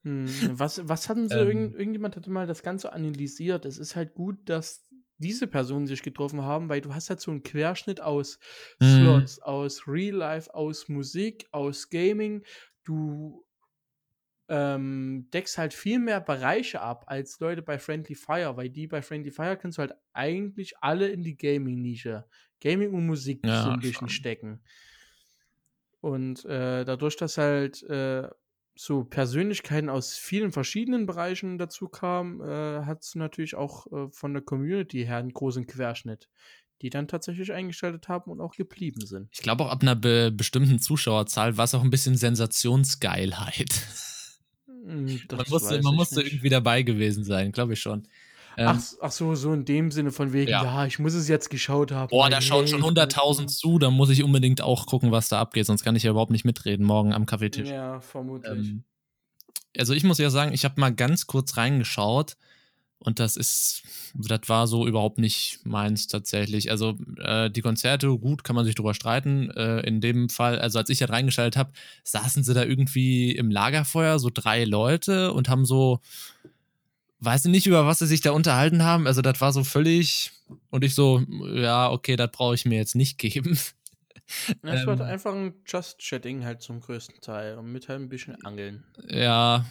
Hm, was, was hatten sie, ähm, irgend, irgendjemand hatte mal das Ganze analysiert. Es ist halt gut, dass diese Personen sich getroffen haben, weil du hast halt so einen Querschnitt aus mhm. Slots, aus Real Life, aus Musik, aus Gaming. Du ähm, deckst halt viel mehr Bereiche ab als Leute bei Friendly Fire, weil die bei Friendly Fire kannst du halt eigentlich alle in die Gaming-Nische, Gaming und Musik ja, so ein bisschen stecken. Und äh, dadurch, dass halt äh, so Persönlichkeiten aus vielen verschiedenen Bereichen dazu kamen, äh, hat es natürlich auch äh, von der Community her einen großen Querschnitt, die dann tatsächlich eingeschaltet haben und auch geblieben sind. Ich glaube auch ab einer be bestimmten Zuschauerzahl war es auch ein bisschen Sensationsgeilheit. Hm, man musste, man musste irgendwie dabei gewesen sein, glaube ich schon. Ähm, ach, ach, so, so in dem Sinne von wegen, ja, ja ich muss es jetzt geschaut haben. Boah, da schauen schon 100.000 zu, da muss ich unbedingt auch gucken, was da abgeht, sonst kann ich ja überhaupt nicht mitreden morgen am Kaffeetisch. Ja, vermutlich. Ähm, also ich muss ja sagen, ich habe mal ganz kurz reingeschaut und das ist, das war so überhaupt nicht meins tatsächlich. Also äh, die Konzerte, gut, kann man sich drüber streiten. Äh, in dem Fall, also als ich da reingeschaltet habe, saßen sie da irgendwie im Lagerfeuer, so drei Leute und haben so weiß nicht, über was sie sich da unterhalten haben. Also, das war so völlig. Und ich so, ja, okay, das brauche ich mir jetzt nicht geben. Ja, es ähm, war einfach ein Just-Chatting halt zum größten Teil und mit halt ein bisschen Angeln. Ja,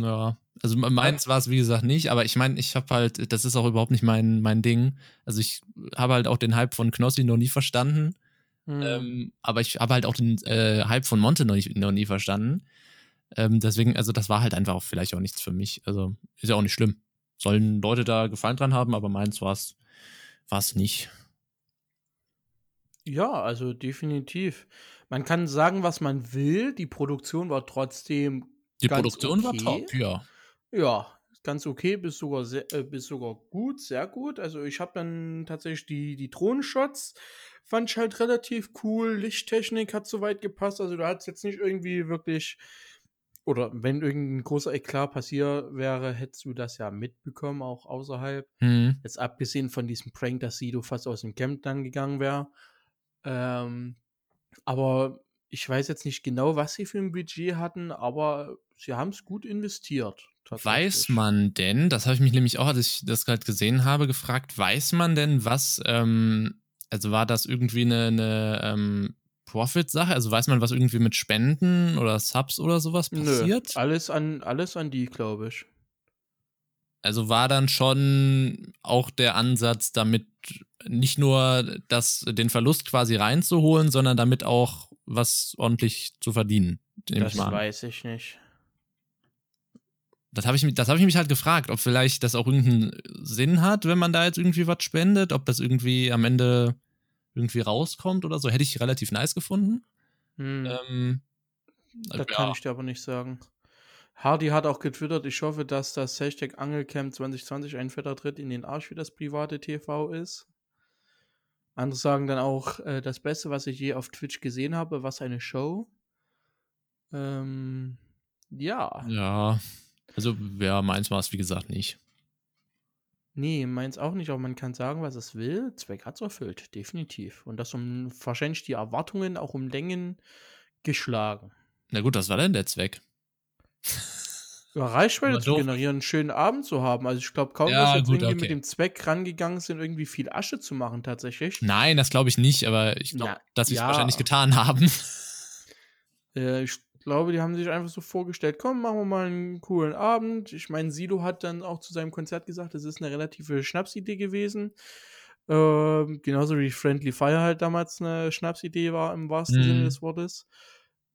ja. Also meins war es, wie gesagt, nicht, aber ich meine, ich habe halt, das ist auch überhaupt nicht mein, mein Ding. Also ich habe halt auch den Hype von Knossi noch nie verstanden. Hm. Ähm, aber ich habe halt auch den äh, Hype von Monte noch, nicht, noch nie verstanden. Ähm, deswegen, also das war halt einfach auch vielleicht auch nichts für mich. Also ist ja auch nicht schlimm. Sollen Leute da Gefallen dran haben, aber meins war es nicht. Ja, also definitiv. Man kann sagen, was man will. Die Produktion war trotzdem. Die Produktion okay. war top, ja. Ja, ganz okay, bis sogar, sehr, äh, bis sogar gut, sehr gut. Also ich habe dann tatsächlich die, die Drohnenshots, fand ich halt relativ cool. Lichttechnik hat soweit gepasst. Also du hattest jetzt nicht irgendwie wirklich oder wenn irgendein großer Eklat passiert wäre, hättest du das ja mitbekommen, auch außerhalb. Mhm. Jetzt abgesehen von diesem Prank, dass Sido fast aus dem Camp dann gegangen wäre. Ähm, aber ich weiß jetzt nicht genau, was sie für ein Budget hatten, aber sie haben es gut investiert. Weiß man denn, das habe ich mich nämlich auch, als ich das gerade gesehen habe, gefragt, weiß man denn, was, ähm, also war das irgendwie eine, eine ähm, Profit-Sache? Also weiß man, was irgendwie mit Spenden oder Subs oder sowas passiert? Nö, alles an, alles an die, glaube ich. Also war dann schon auch der Ansatz, damit nicht nur das, den Verlust quasi reinzuholen, sondern damit auch was ordentlich zu verdienen. Das ich weiß ich nicht. Das habe ich, hab ich mich halt gefragt, ob vielleicht das auch irgendeinen Sinn hat, wenn man da jetzt irgendwie was spendet, ob das irgendwie am Ende irgendwie rauskommt oder so. Hätte ich relativ nice gefunden. Hm, Ähm, das ja. kann ich dir aber nicht sagen. Hardy hat auch getwittert, ich hoffe, dass das Hashtag Angelcamp 2020 ein fetter Tritt in den Arsch für das private TV ist. Andere sagen dann auch, äh, das Beste, was ich je auf Twitch gesehen habe, was eine Show. Ähm, ja. ja. Also, ja, meins war es, wie gesagt, nicht. Nee, meins auch nicht, aber man kann sagen, was es will. Zweck hat es erfüllt, definitiv. Und das um wahrscheinlich die Erwartungen auch um Längen geschlagen. Na gut, was war denn der Zweck? Ja, Reichweite zu generieren, einen schönen Abend zu haben. Also ich glaube kaum, Ja, dass jetzt gut, irgendwie okay. mit dem Zweck rangegangen sind, irgendwie viel Asche zu machen tatsächlich. Nein, das glaube ich nicht, aber ich glaube, dass sie es ja. wahrscheinlich getan haben. Äh, ich glaube, die haben sich einfach so vorgestellt, komm, machen wir mal einen coolen Abend. Ich meine, Sido hat dann auch zu seinem Konzert gesagt, es ist eine relative Schnapsidee gewesen. Ähm, genauso wie Friendly Fire halt damals eine Schnapsidee war, im wahrsten Mhm. Sinne des Wortes.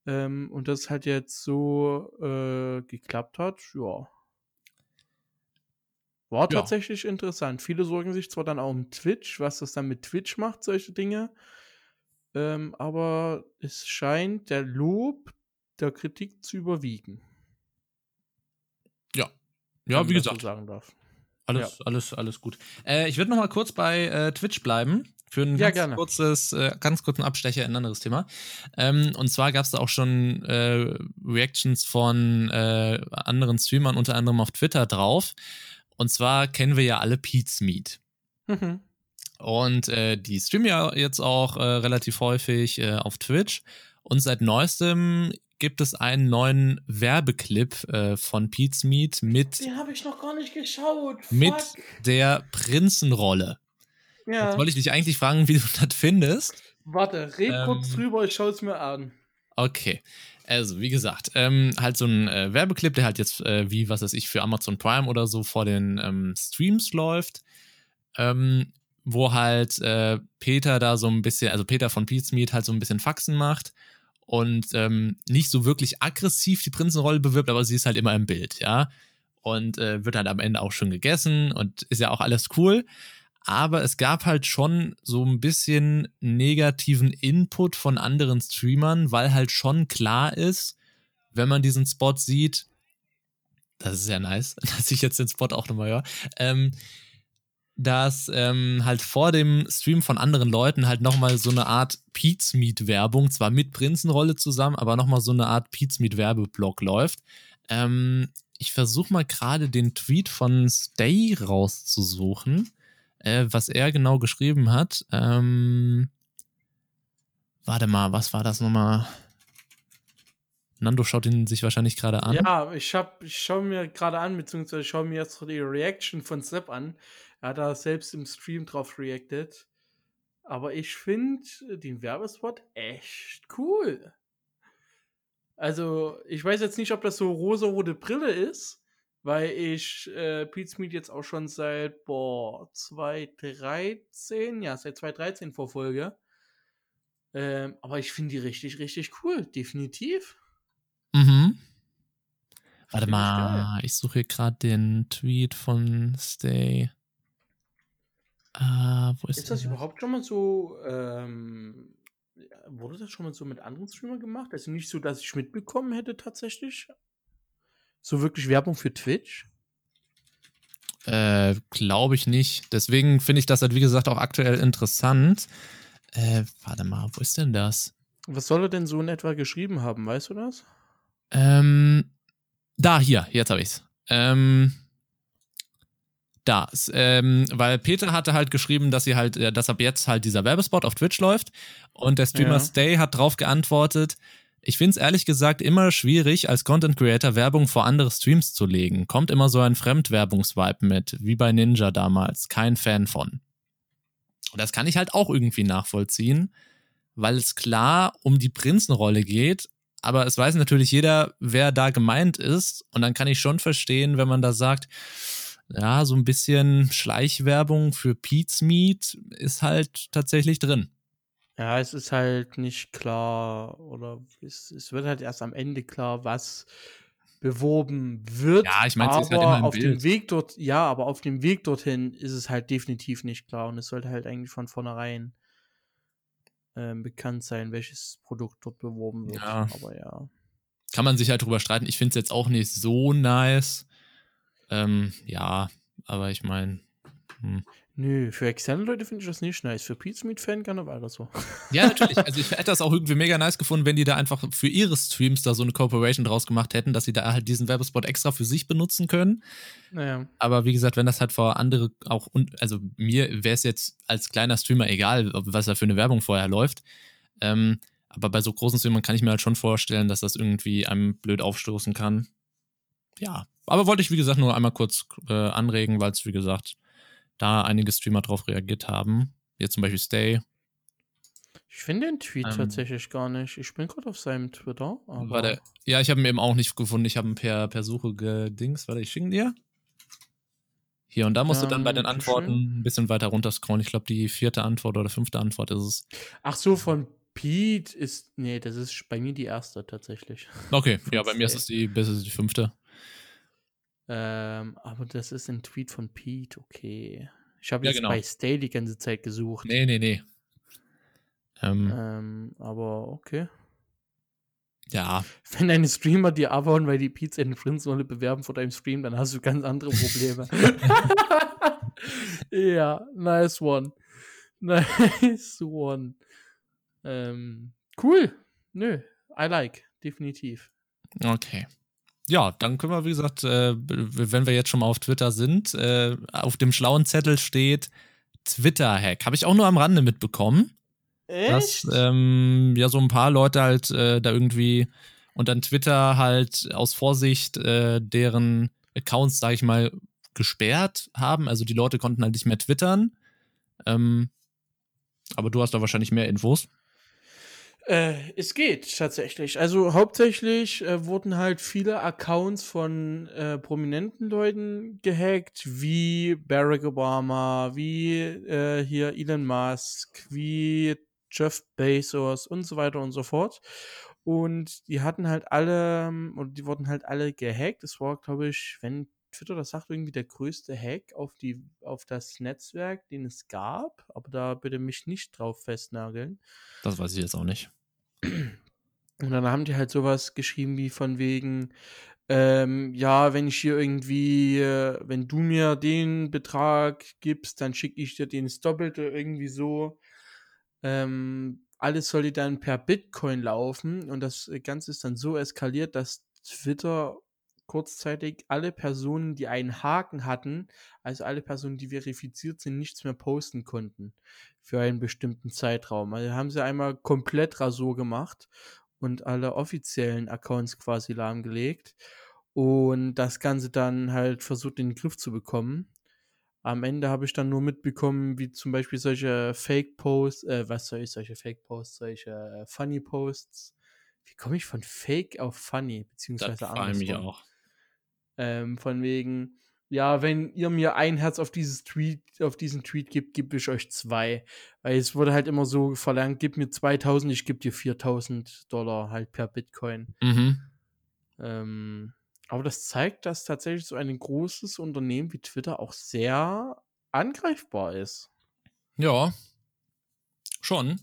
Ähm, und das halt jetzt so äh, geklappt hat, ja. War Ja. tatsächlich interessant. Viele sorgen sich zwar dann auch um Twitch, was das dann mit Twitch macht, solche Dinge. Ähm, aber es scheint der Lob der Kritik zu überwiegen. Ja, ja wie gesagt, sagen darf. alles, alles, alles gut. Äh, ich würde noch mal kurz bei äh, Twitch bleiben. Für ein Ja, ganz, gerne. kurzes, äh, ganz kurzen Abstecher in ein anderes Thema. Ähm, und zwar gab es da auch schon äh, Reactions von äh, anderen Streamern, unter anderem auf Twitter drauf. Und zwar kennen wir ja alle Pete's Meat. Mhm. Und äh, die streamen ja jetzt auch relativ häufig auf Twitch. Und seit neuestem gibt es einen neuen Werbeclip äh, von Pete's Meat mit, Den habe ich noch gar nicht geschaut. mit Fuck. der Prinzenrolle. Ja. Jetzt wollte ich dich eigentlich fragen, wie du das findest. Warte, red Ähm, kurz drüber, ich schaue es mir an. Okay. Also, wie gesagt, ähm, halt so ein äh, Werbeclip, der halt jetzt, äh, wie was weiß ich, für Amazon Prime oder so vor den ähm, Streams läuft, ähm, wo halt äh, Peter da so ein bisschen, also Peter von Pete's Meat halt so ein bisschen Faxen macht und ähm, nicht so wirklich aggressiv die Prinzenrolle bewirbt, aber sie ist halt immer im Bild, ja. Und äh, wird halt am Ende auch schon gegessen und ist ja auch alles cool. Aber es gab halt schon so ein bisschen negativen Input von anderen Streamern, weil halt schon klar ist, wenn man diesen Spot sieht, das ist ja nice, dass ich jetzt den Spot auch nochmal höre, ähm, dass ähm, halt vor dem Stream von anderen Leuten halt nochmal so eine Art Pete's Meat Werbung, zwar mit Prinzenrolle zusammen, aber nochmal so eine Art Pete's Meat Werbeblock läuft. Ähm, ich versuche mal gerade den Tweet von Stay rauszusuchen, äh, was er genau geschrieben hat. Ähm, warte mal, was war das nochmal? Nando schaut ihn sich wahrscheinlich gerade an. Ja, ich, ich schaue mir gerade an, beziehungsweise schaue mir jetzt die Reaction von Sepp an. Er hat da selbst im Stream drauf reacted. Aber ich finde den Werbespot echt cool. Also, ich weiß jetzt nicht, ob das so rosa-rote Brille ist, weil ich äh, Pete's Meat jetzt auch schon seit, boah, 2013, ja, seit 2013 verfolge. Ähm, aber ich finde die richtig, richtig cool, definitiv. Mhm. Warte Find ich mal, ich suche hier gerade den Tweet von Stay. Äh, wo ist, Ist das der? überhaupt schon mal so, ähm, wurde das schon mal so mit anderen Streamern gemacht? Also nicht so, dass ich mitbekommen hätte tatsächlich. So wirklich Werbung für Twitch? Äh, Glaube ich nicht. Deswegen finde ich das halt, wie gesagt, auch aktuell interessant. Äh, warte mal, wo ist denn das? Was soll er denn so in etwa geschrieben haben, weißt du das? Ähm, da, hier, jetzt habe ich's. Ähm, da, ähm, weil Peter hatte halt geschrieben, dass sie halt, äh, dass ab jetzt halt dieser Werbespot auf Twitch läuft und der Streamer Ja. Stay hat drauf geantwortet, ich finde es ehrlich gesagt immer schwierig, als Content Creator Werbung vor andere Streams zu legen. Kommt immer so ein Fremdwerbungsvibe mit, wie bei Ninja damals. Kein Fan von. Und das kann ich halt auch irgendwie nachvollziehen, weil es klar um die Prinzenrolle geht, aber es weiß natürlich jeder, wer da gemeint ist. Und dann kann ich schon verstehen, wenn man da sagt, ja, so ein bisschen Schleichwerbung für Pete's Meat ist halt tatsächlich drin. Ja, es ist halt nicht klar oder es, es wird halt erst am Ende klar, was beworben wird. Ja, ich mein, sie aber ist halt auf dem Bild. Weg dort, ja, aber auf dem Weg dorthin ist es halt definitiv nicht klar und es sollte halt eigentlich von vornherein ähm, bekannt sein, welches Produkt dort beworben wird. Ja. Aber ja. Kann man sich halt drüber streiten. Ich finde es jetzt auch nicht so nice. Ähm, ja, aber ich meine. Hm. Nö, für externe Leute finde ich das nicht nice. Für Pizza Meat Fan gerne weiter so. Ja, natürlich. Also ich hätte das auch irgendwie mega nice gefunden, wenn die da einfach für ihre Streams da so eine Cooperation draus gemacht hätten, dass sie da halt diesen Werbespot extra für sich benutzen können. Naja. Aber wie gesagt, wenn das halt vor andere auch, und also mir wäre es jetzt als kleiner Streamer egal, was da für eine Werbung vorher läuft. Ähm, aber bei so großen Streamern kann ich mir halt schon vorstellen, dass das irgendwie einem blöd aufstoßen kann. Ja. Aber wollte ich, wie gesagt, nur einmal kurz äh, anregen, weil es, wie gesagt, da einige Streamer drauf reagiert haben. Jetzt zum Beispiel Stay. Ich finde den Tweet Ähm. tatsächlich gar nicht. Ich bin gerade auf seinem Twitter. Warte, ja, ich habe ihn eben auch nicht gefunden. Ich habe ihn per, per Suche gedings. Warte, ich schicke ihn dir. Hier, und da musst du dann bei den Dankeschön. Antworten ein bisschen weiter runter scrollen. Ich glaube, die vierte Antwort oder fünfte Antwort ist es. Ach so, von Pete ist. Nee, das ist bei mir die erste tatsächlich. Okay, ja, bei mir ist es die, das ist die fünfte. Ähm, aber das ist ein Tweet von Pete, okay. Ich habe Ja, jetzt genau. bei Stay die ganze Zeit gesucht. Nee, nee, nee. Ähm, Ähm, aber okay. ja, Wenn deine Streamer dir abhauen, weil die Pete's in Friends-Rolle bewerben vor deinem Stream, dann hast du ganz andere Probleme. ja, nice one. Nice one. Ähm, cool. Nö, I like. Definitiv. okay. Ja, dann können wir, wie gesagt, äh, wenn wir jetzt schon mal auf Twitter sind, äh, auf dem schlauen Zettel steht Twitter-Hack. Habe ich auch nur am Rande mitbekommen. dass ähm, ja so ein paar Leute halt äh, da irgendwie und dann Twitter halt aus Vorsicht äh, deren Accounts, sag ich mal, gesperrt haben. Also die Leute konnten halt nicht mehr twittern. Ähm, aber du hast da wahrscheinlich mehr Infos. Äh, es geht tatsächlich. Also hauptsächlich äh, wurden halt viele Accounts von äh, prominenten Leuten gehackt, wie Barack Obama, wie äh, hier Elon Musk, wie Jeff Bezos und so weiter und so fort. Und die hatten halt alle, und die wurden halt alle gehackt. Es war, glaube ich, wenn Twitter das sagt, irgendwie der größte Hack auf, die, auf das Netzwerk, den es gab. Aber da bitte mich nicht drauf festnageln. Das weiß ich jetzt auch nicht. Und dann haben die halt sowas geschrieben wie von wegen, ähm, ja, wenn ich hier irgendwie, äh, wenn du mir den Betrag gibst, dann schicke ich dir den das Doppelte irgendwie so. Ähm, alles sollte dann per Bitcoin laufen und das Ganze ist dann so eskaliert, dass Twitter kurzzeitig alle Personen, die einen Haken hatten, also alle Personen, die verifiziert sind, nichts mehr posten konnten für einen bestimmten Zeitraum. Also haben sie einmal komplett Rasur gemacht und alle offiziellen Accounts quasi lahmgelegt und das Ganze dann halt versucht in den Griff zu bekommen. Am Ende habe ich dann nur mitbekommen, wie zum Beispiel solche Fake-Posts, äh, was soll ich, solche Fake-Posts, solche äh, Funny-Posts. Wie komme ich von Fake auf Funny, beziehungsweise Das frage ich mich andersrum? auch. Ähm, von wegen, ja, wenn ihr mir ein Herz auf dieses Tweet, auf diesen Tweet gibt, gebe ich euch zwei. Weil es wurde halt immer so verlangt, gib mir 2000, ich gebe dir 4000 Dollar halt per Bitcoin. Mhm. Ähm, aber das zeigt, dass tatsächlich so ein großes Unternehmen wie Twitter auch sehr angreifbar ist. Ja. Schon.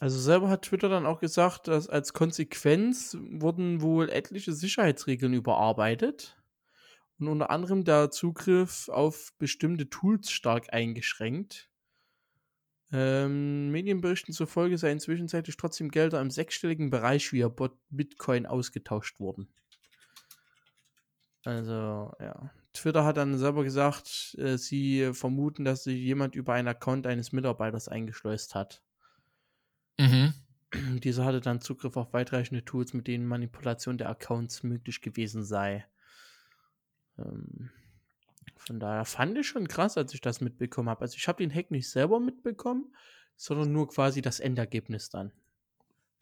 Also selber hat Twitter dann auch gesagt, dass als Konsequenz wurden wohl etliche Sicherheitsregeln überarbeitet und unter anderem der Zugriff auf bestimmte Tools stark eingeschränkt. Ähm, Medienberichten zufolge seien zwischenzeitlich trotzdem Gelder im sechsstelligen Bereich via Bot Bitcoin ausgetauscht worden. Also, ja. Twitter hat dann selber gesagt, äh, sie vermuten, dass sich jemand über einen Account eines Mitarbeiters eingeschleust hat. Mhm. Dieser hatte dann Zugriff auf weitreichende Tools, mit denen Manipulation der Accounts möglich gewesen sei. Ähm, von daher fand ich schon krass, als ich das mitbekommen habe. Also ich habe den Hack nicht selber mitbekommen, sondern nur quasi das Endergebnis dann.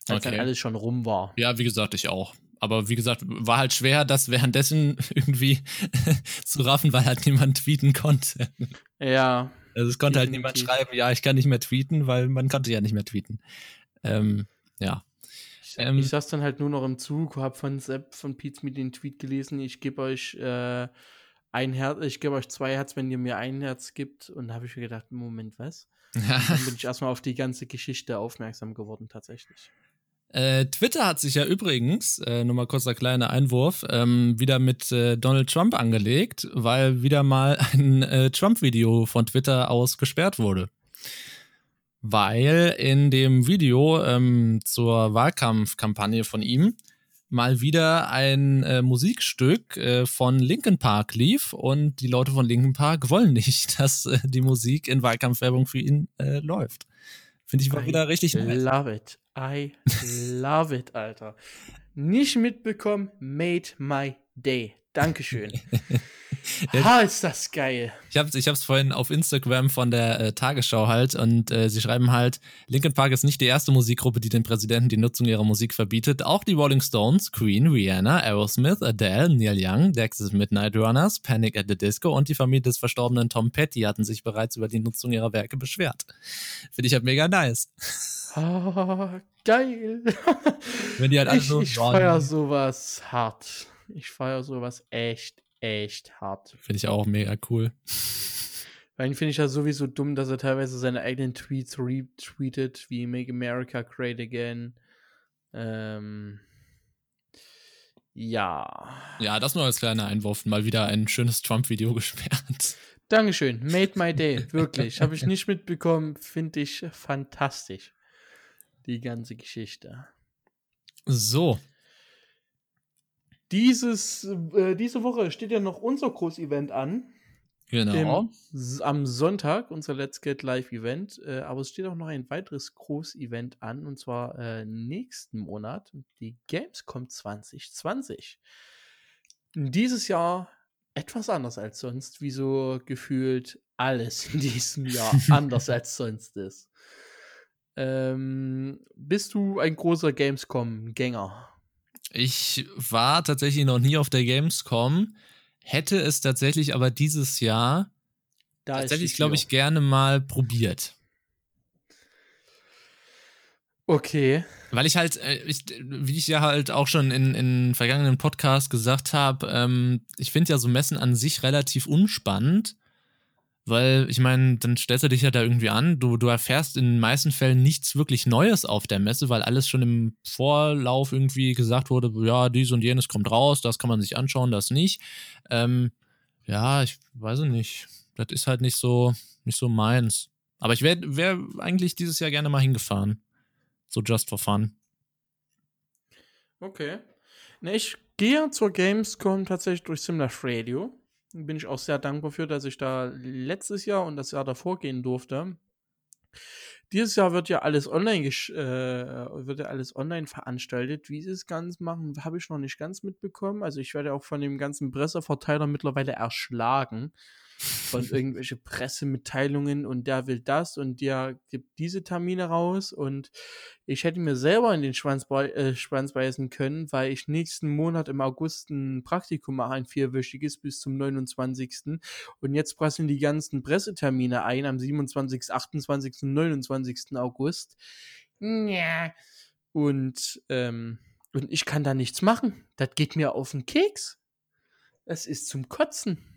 Als Okay. dann alles schon rum war. Ja, wie gesagt, ich auch. Aber wie gesagt, war halt schwer, das währenddessen irgendwie zu raffen, weil halt niemand tweeten konnte. Ja, Also es konnte halt niemand schreiben, ja, ich kann nicht mehr tweeten, weil man konnte ja nicht mehr tweeten. Ähm, ja. ich, Ähm, ich saß dann halt nur noch im Zug, habe von Sepp, von Pete mit den Tweet gelesen, ich gebe euch äh, ein Herz, ich gebe euch zwei Herz, wenn ihr mir ein Herz gibt. Und da habe ich mir gedacht, Moment, was? Dann bin ich erstmal auf die ganze Geschichte aufmerksam geworden, tatsächlich. Äh, Twitter hat sich ja übrigens, äh, nur mal kurzer kleiner Einwurf, ähm, wieder mit äh, Donald Trump angelegt, weil wieder mal ein äh, Trump-Video von Twitter aus gesperrt wurde. Weil in dem Video ähm, zur Wahlkampfkampagne von ihm mal wieder ein äh, Musikstück äh, von Linkin Park lief und die Leute von Linkin Park wollen nicht, dass äh, die Musik in Wahlkampfwerbung für ihn äh, läuft. Finde ich mal I wieder richtig nice. Love it. I love it, Alter. Nicht mitbekommen, made my day. Dankeschön. ha, ist das geil. Ich habe es ich vorhin auf Instagram von der äh, Tagesschau halt und äh, sie schreiben halt, Linkin Park ist nicht die erste Musikgruppe, die den Präsidenten die Nutzung ihrer Musik verbietet. Auch die Rolling Stones, Queen, Rihanna, Aerosmith, Adele, Neil Young, Dexys Midnight Runners, Panic at the Disco und die Familie des verstorbenen Tom Petty hatten sich bereits über die Nutzung ihrer Werke beschwert. Finde ich halt mega nice. Oh, geil. Wenn die halt ich, so, ich feier sowas hart. Ich feiere sowas echt, echt hart. Finde ich auch mega cool. Weil ihn finde ich ja sowieso dumm, dass er teilweise seine eigenen Tweets retweetet, wie Make America Great Again. Ähm, ja. Ja, das nur als kleiner Einwurf. Mal wieder ein schönes Trump-Video gesperrt. Dankeschön. Made my day. Wirklich. Habe ich nicht mitbekommen. Finde ich fantastisch. Die ganze Geschichte. So. Dieses, äh, diese Woche steht ja noch unser Groß-Event an. Genau. Im, am Sonntag, unser Let's Get Live Event. Äh, aber es steht auch noch ein weiteres Groß-Event an, und zwar äh, nächsten Monat, die Gamescom 2020. Dieses Jahr etwas anders als sonst, wie so gefühlt alles in diesem Jahr anders als sonst ist. Ähm, bist du ein großer Gamescom-Gänger? Ich war tatsächlich noch nie auf der Gamescom, hätte es tatsächlich aber dieses Jahr da tatsächlich, glaube ich, gerne mal probiert. Okay. Weil ich halt, äh, ich, wie ich ja halt auch schon in, in vergangenen Podcasts gesagt habe, ähm, ich finde ja so Messen an sich relativ unspannend. Weil, ich meine, dann stellst du dich ja da irgendwie an. Du, du erfährst in den meisten Fällen nichts wirklich Neues auf der Messe, weil alles schon im Vorlauf irgendwie gesagt wurde, ja, dies und jenes kommt raus, das kann man sich anschauen, das nicht. Ähm, ja, ich weiß nicht. Das ist halt nicht so, nicht so meins. Aber ich wäre wär eigentlich dieses Jahr gerne mal hingefahren. So just for fun. Okay. Ne, ich gehe zur Gamescom tatsächlich durch Simlash Radio bin ich auch sehr dankbar für, dass ich da letztes Jahr und das Jahr davor gehen durfte. Dieses Jahr wird ja alles online äh, wird ja alles online veranstaltet. Wie sie es ganz machen, habe ich noch nicht ganz mitbekommen. Also ich werde auch von dem ganzen Presseverteiler mittlerweile erschlagen von irgendwelche Pressemitteilungen und der will das und der gibt diese Termine raus und ich hätte mir selber in den Schwanz, äh, Schwanz beißen können, weil ich nächsten Monat im August ein Praktikum mache, ein vierwöchiges bis zum 29. Und jetzt prasseln die ganzen Pressetermine ein am 27., 28. und 29. August. Ja. Und, ähm, und ich kann da nichts machen. Das geht mir auf den Keks. Es ist zum Kotzen.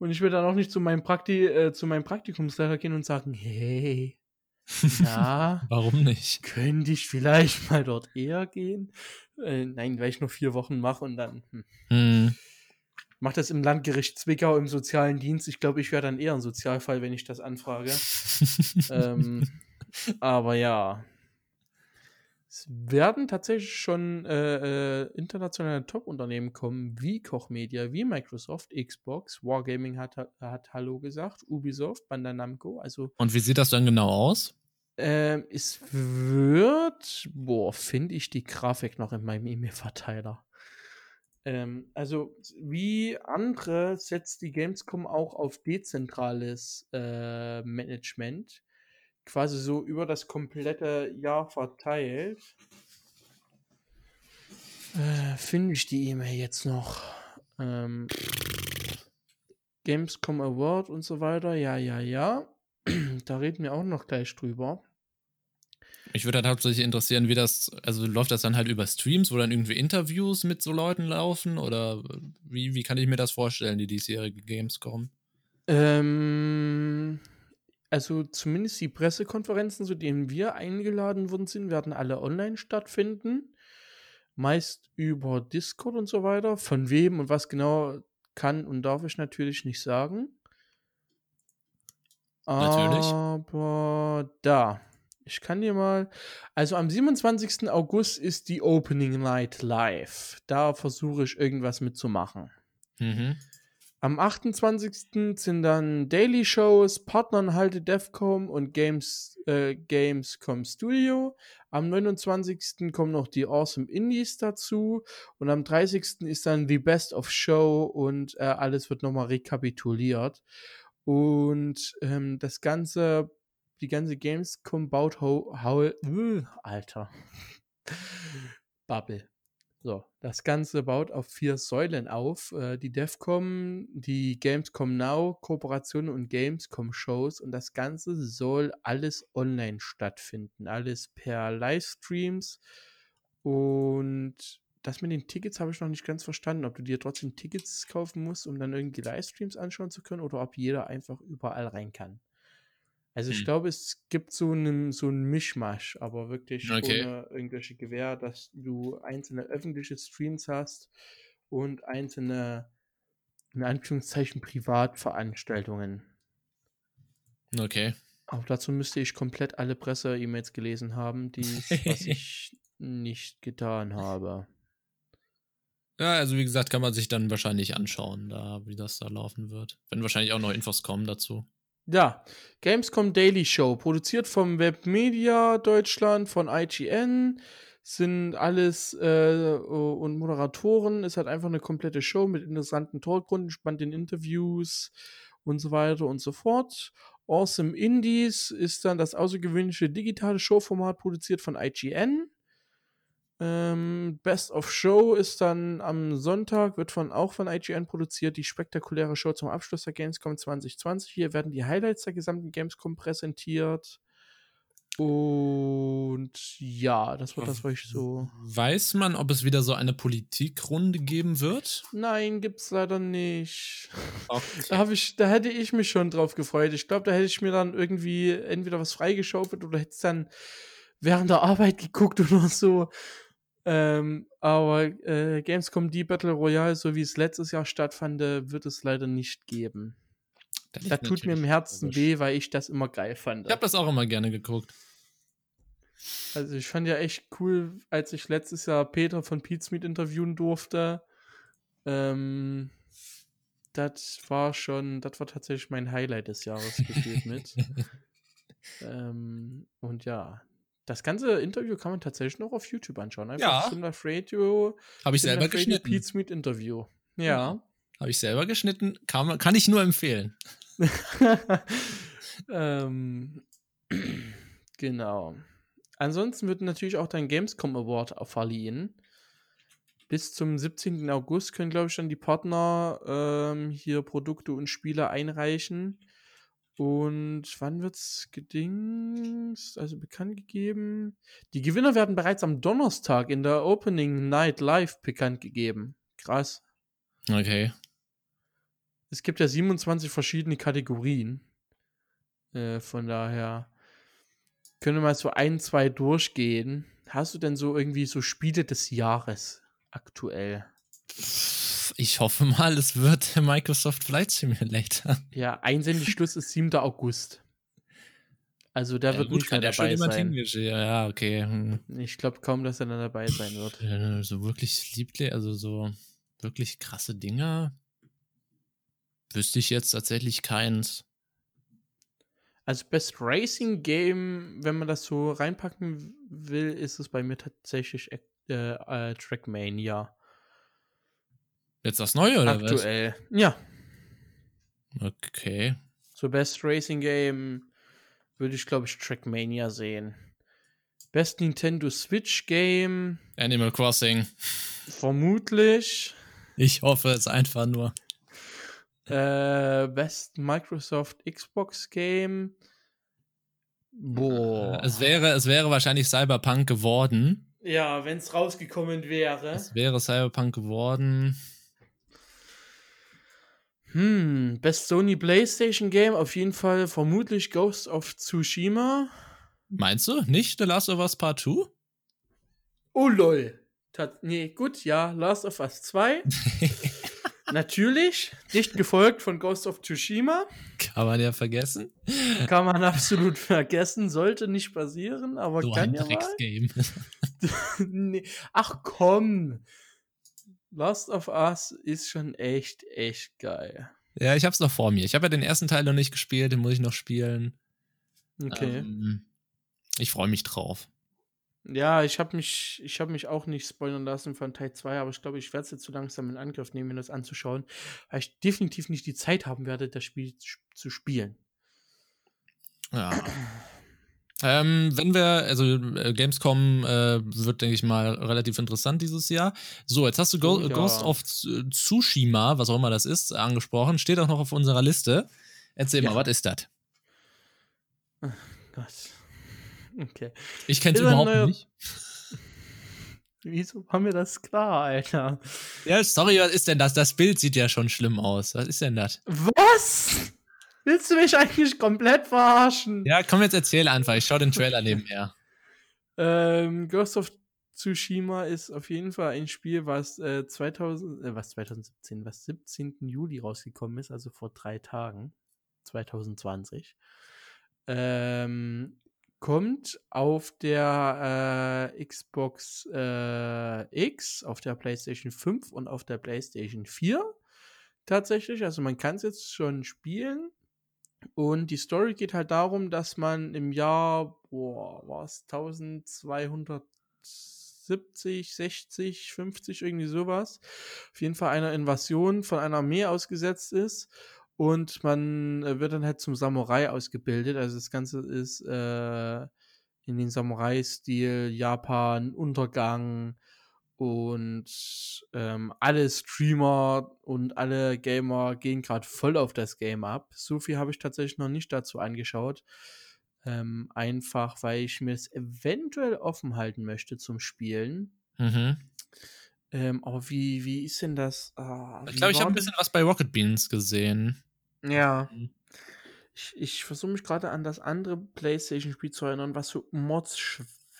Und ich will dann auch nicht zu meinem, Prakti äh, zu meinem Praktikumslehrer gehen und sagen, hey, na, warum nicht? Könnte ich vielleicht mal dort eher gehen? Äh, nein, weil ich nur vier Wochen mache und dann hm. hm. mach das im Landgericht Zwickau im sozialen Dienst. Ich glaube, ich wäre dann eher ein Sozialfall, wenn ich das anfrage. ähm, aber ja, es werden tatsächlich schon äh, äh, internationale Top-Unternehmen kommen, wie Koch Media, wie Microsoft, Xbox, Wargaming hat, hat Hallo gesagt, Ubisoft, Bandai Namco. Also, Und wie sieht das dann genau aus? Ähm, es wird, boah, finde ich die Grafik noch in meinem E-Mail-Verteiler. Ähm, also, wie andere setzt die Gamescom auch auf dezentrales äh, Management quasi so über das komplette Jahr verteilt. Äh, Finde ich die E-Mail jetzt noch? Ähm, Gamescom Award und so weiter. Ja, ja, ja. da reden wir auch noch gleich drüber. Ich würde halt hauptsächlich interessieren, wie das, also läuft das dann halt über Streams, wo dann irgendwie Interviews mit so Leuten laufen oder wie, wie kann ich mir das vorstellen, die diesjährige Gamescom? Ähm, also zumindest die Pressekonferenzen, zu denen wir eingeladen worden sind, werden alle online stattfinden. Meist über Discord und so weiter. Von wem und was genau kann und darf ich natürlich nicht sagen. Natürlich. Aber da. Ich kann dir mal. Also am 27. August ist die Opening Night live. Da versuche ich irgendwas mitzumachen. Mhm. Am 28. sind dann Daily Shows, Partnern halte Defcom und Games, äh, Gamescom Studio. Am 29. kommen noch die Awesome Indies dazu. Und am 30. ist dann die Best of Show und äh, alles wird nochmal rekapituliert. Und ähm, das Ganze, die ganze Gamescom baut uh, Alter. Bubble. So, das Ganze baut auf vier Säulen auf. Äh, die DEFCOM, die Gamescom Now, Kooperation und Gamescom Shows. Und das Ganze soll alles online stattfinden. Alles per Livestreams. Und das mit den Tickets habe ich noch nicht ganz verstanden, ob du dir trotzdem Tickets kaufen musst, um dann irgendwie Livestreams anschauen zu können, oder ob jeder einfach überall rein kann. Also ich Hm. glaube, es gibt so einen so einen Mischmasch, aber wirklich Okay. ohne irgendwelche Gewähr, dass du einzelne öffentliche Streams hast und einzelne, in Anführungszeichen, Privatveranstaltungen. Okay. Auch dazu müsste ich komplett alle Presse-E-Mails gelesen haben, die was ich nicht getan habe. Ja, also wie gesagt, kann man sich dann wahrscheinlich anschauen, da, wie das da laufen wird. Wenn wahrscheinlich auch noch Infos kommen dazu. Ja, Gamescom Daily Show, produziert vom Webmedia Deutschland, von IGN, sind alles äh, und Moderatoren. Ist halt einfach eine komplette Show mit interessanten Talkrunden, spannenden Interviews und so weiter und so fort. Awesome Indies ist dann das außergewöhnliche digitale Showformat, produziert von IGN. Ähm, Best of Show ist dann am Sonntag, wird von auch von IGN produziert, die spektakuläre Show zum Abschluss der Gamescom 2020. Hier werden die Highlights der gesamten Gamescom präsentiert. Und ja, das wird das, was ich so. Weiß man, ob es wieder so eine Politikrunde geben wird? Nein, gibt's leider nicht. Da, Okay. hab ich, da hätte ich mich schon drauf gefreut. Ich glaube, da hätte ich mir dann irgendwie entweder was freigeschaufelt oder hätte es dann während der Arbeit geguckt oder so. Ähm, aber äh, Gamescom die Battle Royale, so wie es letztes Jahr stattfand, äh, wird es leider nicht geben. Das Da liegt tut mir im Herzen logisch. weh, weil ich das immer geil fand. Ich habe das auch immer gerne geguckt. Also ich fand ja echt cool, als ich letztes Jahr Peter von Pizmeet interviewen durfte. Ähm, das war schon, das war tatsächlich mein Highlight des Jahres gefühlt mit. ähm, und ja, das ganze Interview kann man tatsächlich noch auf YouTube anschauen. Einfach Ja. Simlife Radio, Habe ich selber Radio geschnitten. Pizmeet Interview. Ja. Habe ich selber geschnitten. Kann, kann ich nur empfehlen. ähm, genau. Ansonsten wird natürlich auch dein Gamescom Award verliehen. Bis zum 17. August können, glaube ich, dann die Partner ähm, hier Produkte und Spiele einreichen. Und wann wird's gedingst, also bekannt gegeben? Die Gewinner werden bereits am Donnerstag in der Opening Night Live bekannt gegeben. Krass. Okay. Es gibt ja 27 verschiedene Kategorien. Äh, von daher können wir mal so ein, zwei durchgehen. Hast du denn so irgendwie so Spiele des Jahres aktuell? Ich hoffe mal, es wird Microsoft Flight Simulator. Ja, Einsendeschluss ist 7. August. Also der Ja, wird gut, nicht kann mehr dabei sein. Ja, okay. Hm. Ich glaube kaum, dass er dann dabei sein wird. Äh, So wirklich lieble, also so wirklich krasse Dinger wüsste ich jetzt tatsächlich keins. Also Best Racing Game, wenn man das so reinpacken will, ist es bei mir tatsächlich äh, äh, Trackmania. Jetzt das Neue oder Aktuell. Ja. was? Okay. So Best Racing Game würde ich, glaube ich, Trackmania sehen. Best Nintendo Switch Game, Animal Crossing. vermutlich. Ich hoffe es einfach nur. Äh, Best Microsoft Xbox Game. Boah. Es wäre, es wäre wahrscheinlich Cyberpunk geworden. ja, wenn es rausgekommen wäre. Es wäre Cyberpunk geworden. Hm, Best Sony PlayStation Game auf jeden Fall vermutlich Ghost of Tsushima. Meinst du nicht The Last of Us Part 2? Oh lol. Tat, nee, gut, ja, Last of Us 2. Natürlich, dicht gefolgt von Ghost of Tsushima. Kann man ja vergessen. Kann man absolut vergessen, sollte nicht passieren, aber So kann ein ja mal. Nee. Ach komm. Last of Us ist schon echt, echt geil. ja, ich hab's noch vor mir. Ich habe ja den ersten Teil noch nicht gespielt, den muss ich noch spielen. Okay. Ähm, ich freue mich drauf. Ja, ich habe mich, ich habe mich auch nicht spoilern lassen von Teil 2, aber ich glaube, ich werde es jetzt zu langsam in Angriff nehmen, mir das anzuschauen, weil ich definitiv nicht die Zeit haben werde, das Spiel zu spielen. Ja. Ähm, wenn wir, also äh, Gamescom äh, wird, denke ich mal, relativ interessant dieses Jahr. So, jetzt hast du Go Oh ja. Ghost of Tsu- Tsushima, was auch immer das ist, angesprochen. Steht auch noch auf unserer Liste. Erzähl Ja. mal, was ist das? Gott. Okay. Ich kenn's Ist überhaupt neuer- nicht. Wieso war mir das klar, Alter? Ja, sorry, was ist denn das? Das Bild sieht ja schon schlimm aus. Was ist denn das? Was? Willst du mich eigentlich komplett verarschen? Ja, komm, jetzt erzähl einfach. Ich schau den Trailer nebenher. Ähm, Ghost of Tsushima ist auf jeden Fall ein Spiel, was äh, 2000, äh, was 2017, was 17. Juli rausgekommen ist, also vor drei Tagen, 2020. Ähm, kommt auf der äh, Xbox äh, X, auf der PlayStation 5 und auf der PlayStation 4 tatsächlich. Also man kann es jetzt schon spielen. Und die Story geht halt darum, dass man im Jahr, boah, war es 1270, 60, 50, irgendwie sowas, auf jeden Fall einer Invasion von einer Armee ausgesetzt ist. Und man äh, wird dann halt zum Samurai ausgebildet. Also das Ganze ist äh, in den Samurai-Stil, Japan, Untergang, und ähm, alle Streamer und alle Gamer gehen gerade voll auf das Game ab. So viel habe ich tatsächlich noch nicht dazu angeschaut. Ähm, einfach, weil ich mir es eventuell offen halten möchte zum Spielen. Mhm. Ähm, aber wie, wie ist denn das? Ah, Ich glaube, ich habe ein bisschen was bei Rocket Beans gesehen. Ja. Mhm. Ich, ich versuche mich gerade an das andere PlayStation-Spiel zu erinnern, was so Mods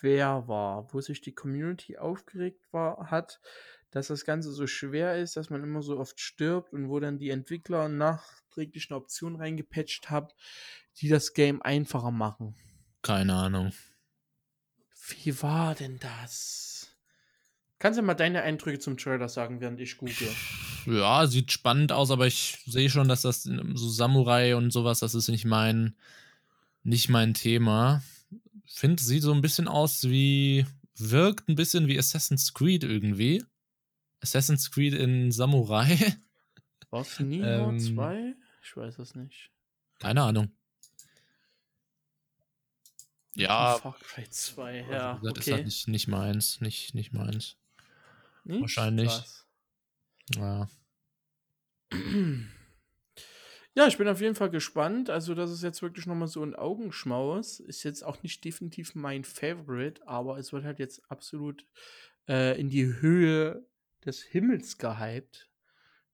schwer war, wo sich die Community aufgeregt war, hat, dass das Ganze so schwer ist, dass man immer so oft stirbt und wo dann die Entwickler nachträglich eine Option reingepatcht haben, die das Game einfacher machen. Keine Ahnung. Wie war denn das? Kannst du mal deine Eindrücke zum Trailer sagen, während ich google? Ja, sieht spannend aus, aber ich sehe schon, dass das so Samurai und sowas, das ist nicht mein, nicht mein Thema. Finde, sieht so ein bisschen aus wie, wirkt ein bisschen wie Assassin's Creed irgendwie. Assassin's Creed in Samurai. War es Nino Ähm, 2? Ich weiß es nicht. Keine Ahnung. Ja, Far Cry 2, also, ja. das ist okay. halt nicht, nicht meins. Nicht, nicht meins. Nicht? wahrscheinlich. Krass. Ja. Ja, ich bin auf jeden Fall gespannt. Also, das ist jetzt wirklich nochmal so ein Augenschmaus. Ist jetzt auch nicht definitiv mein Favorite, aber es wird halt jetzt absolut äh, in die Höhe des Himmels gehypt,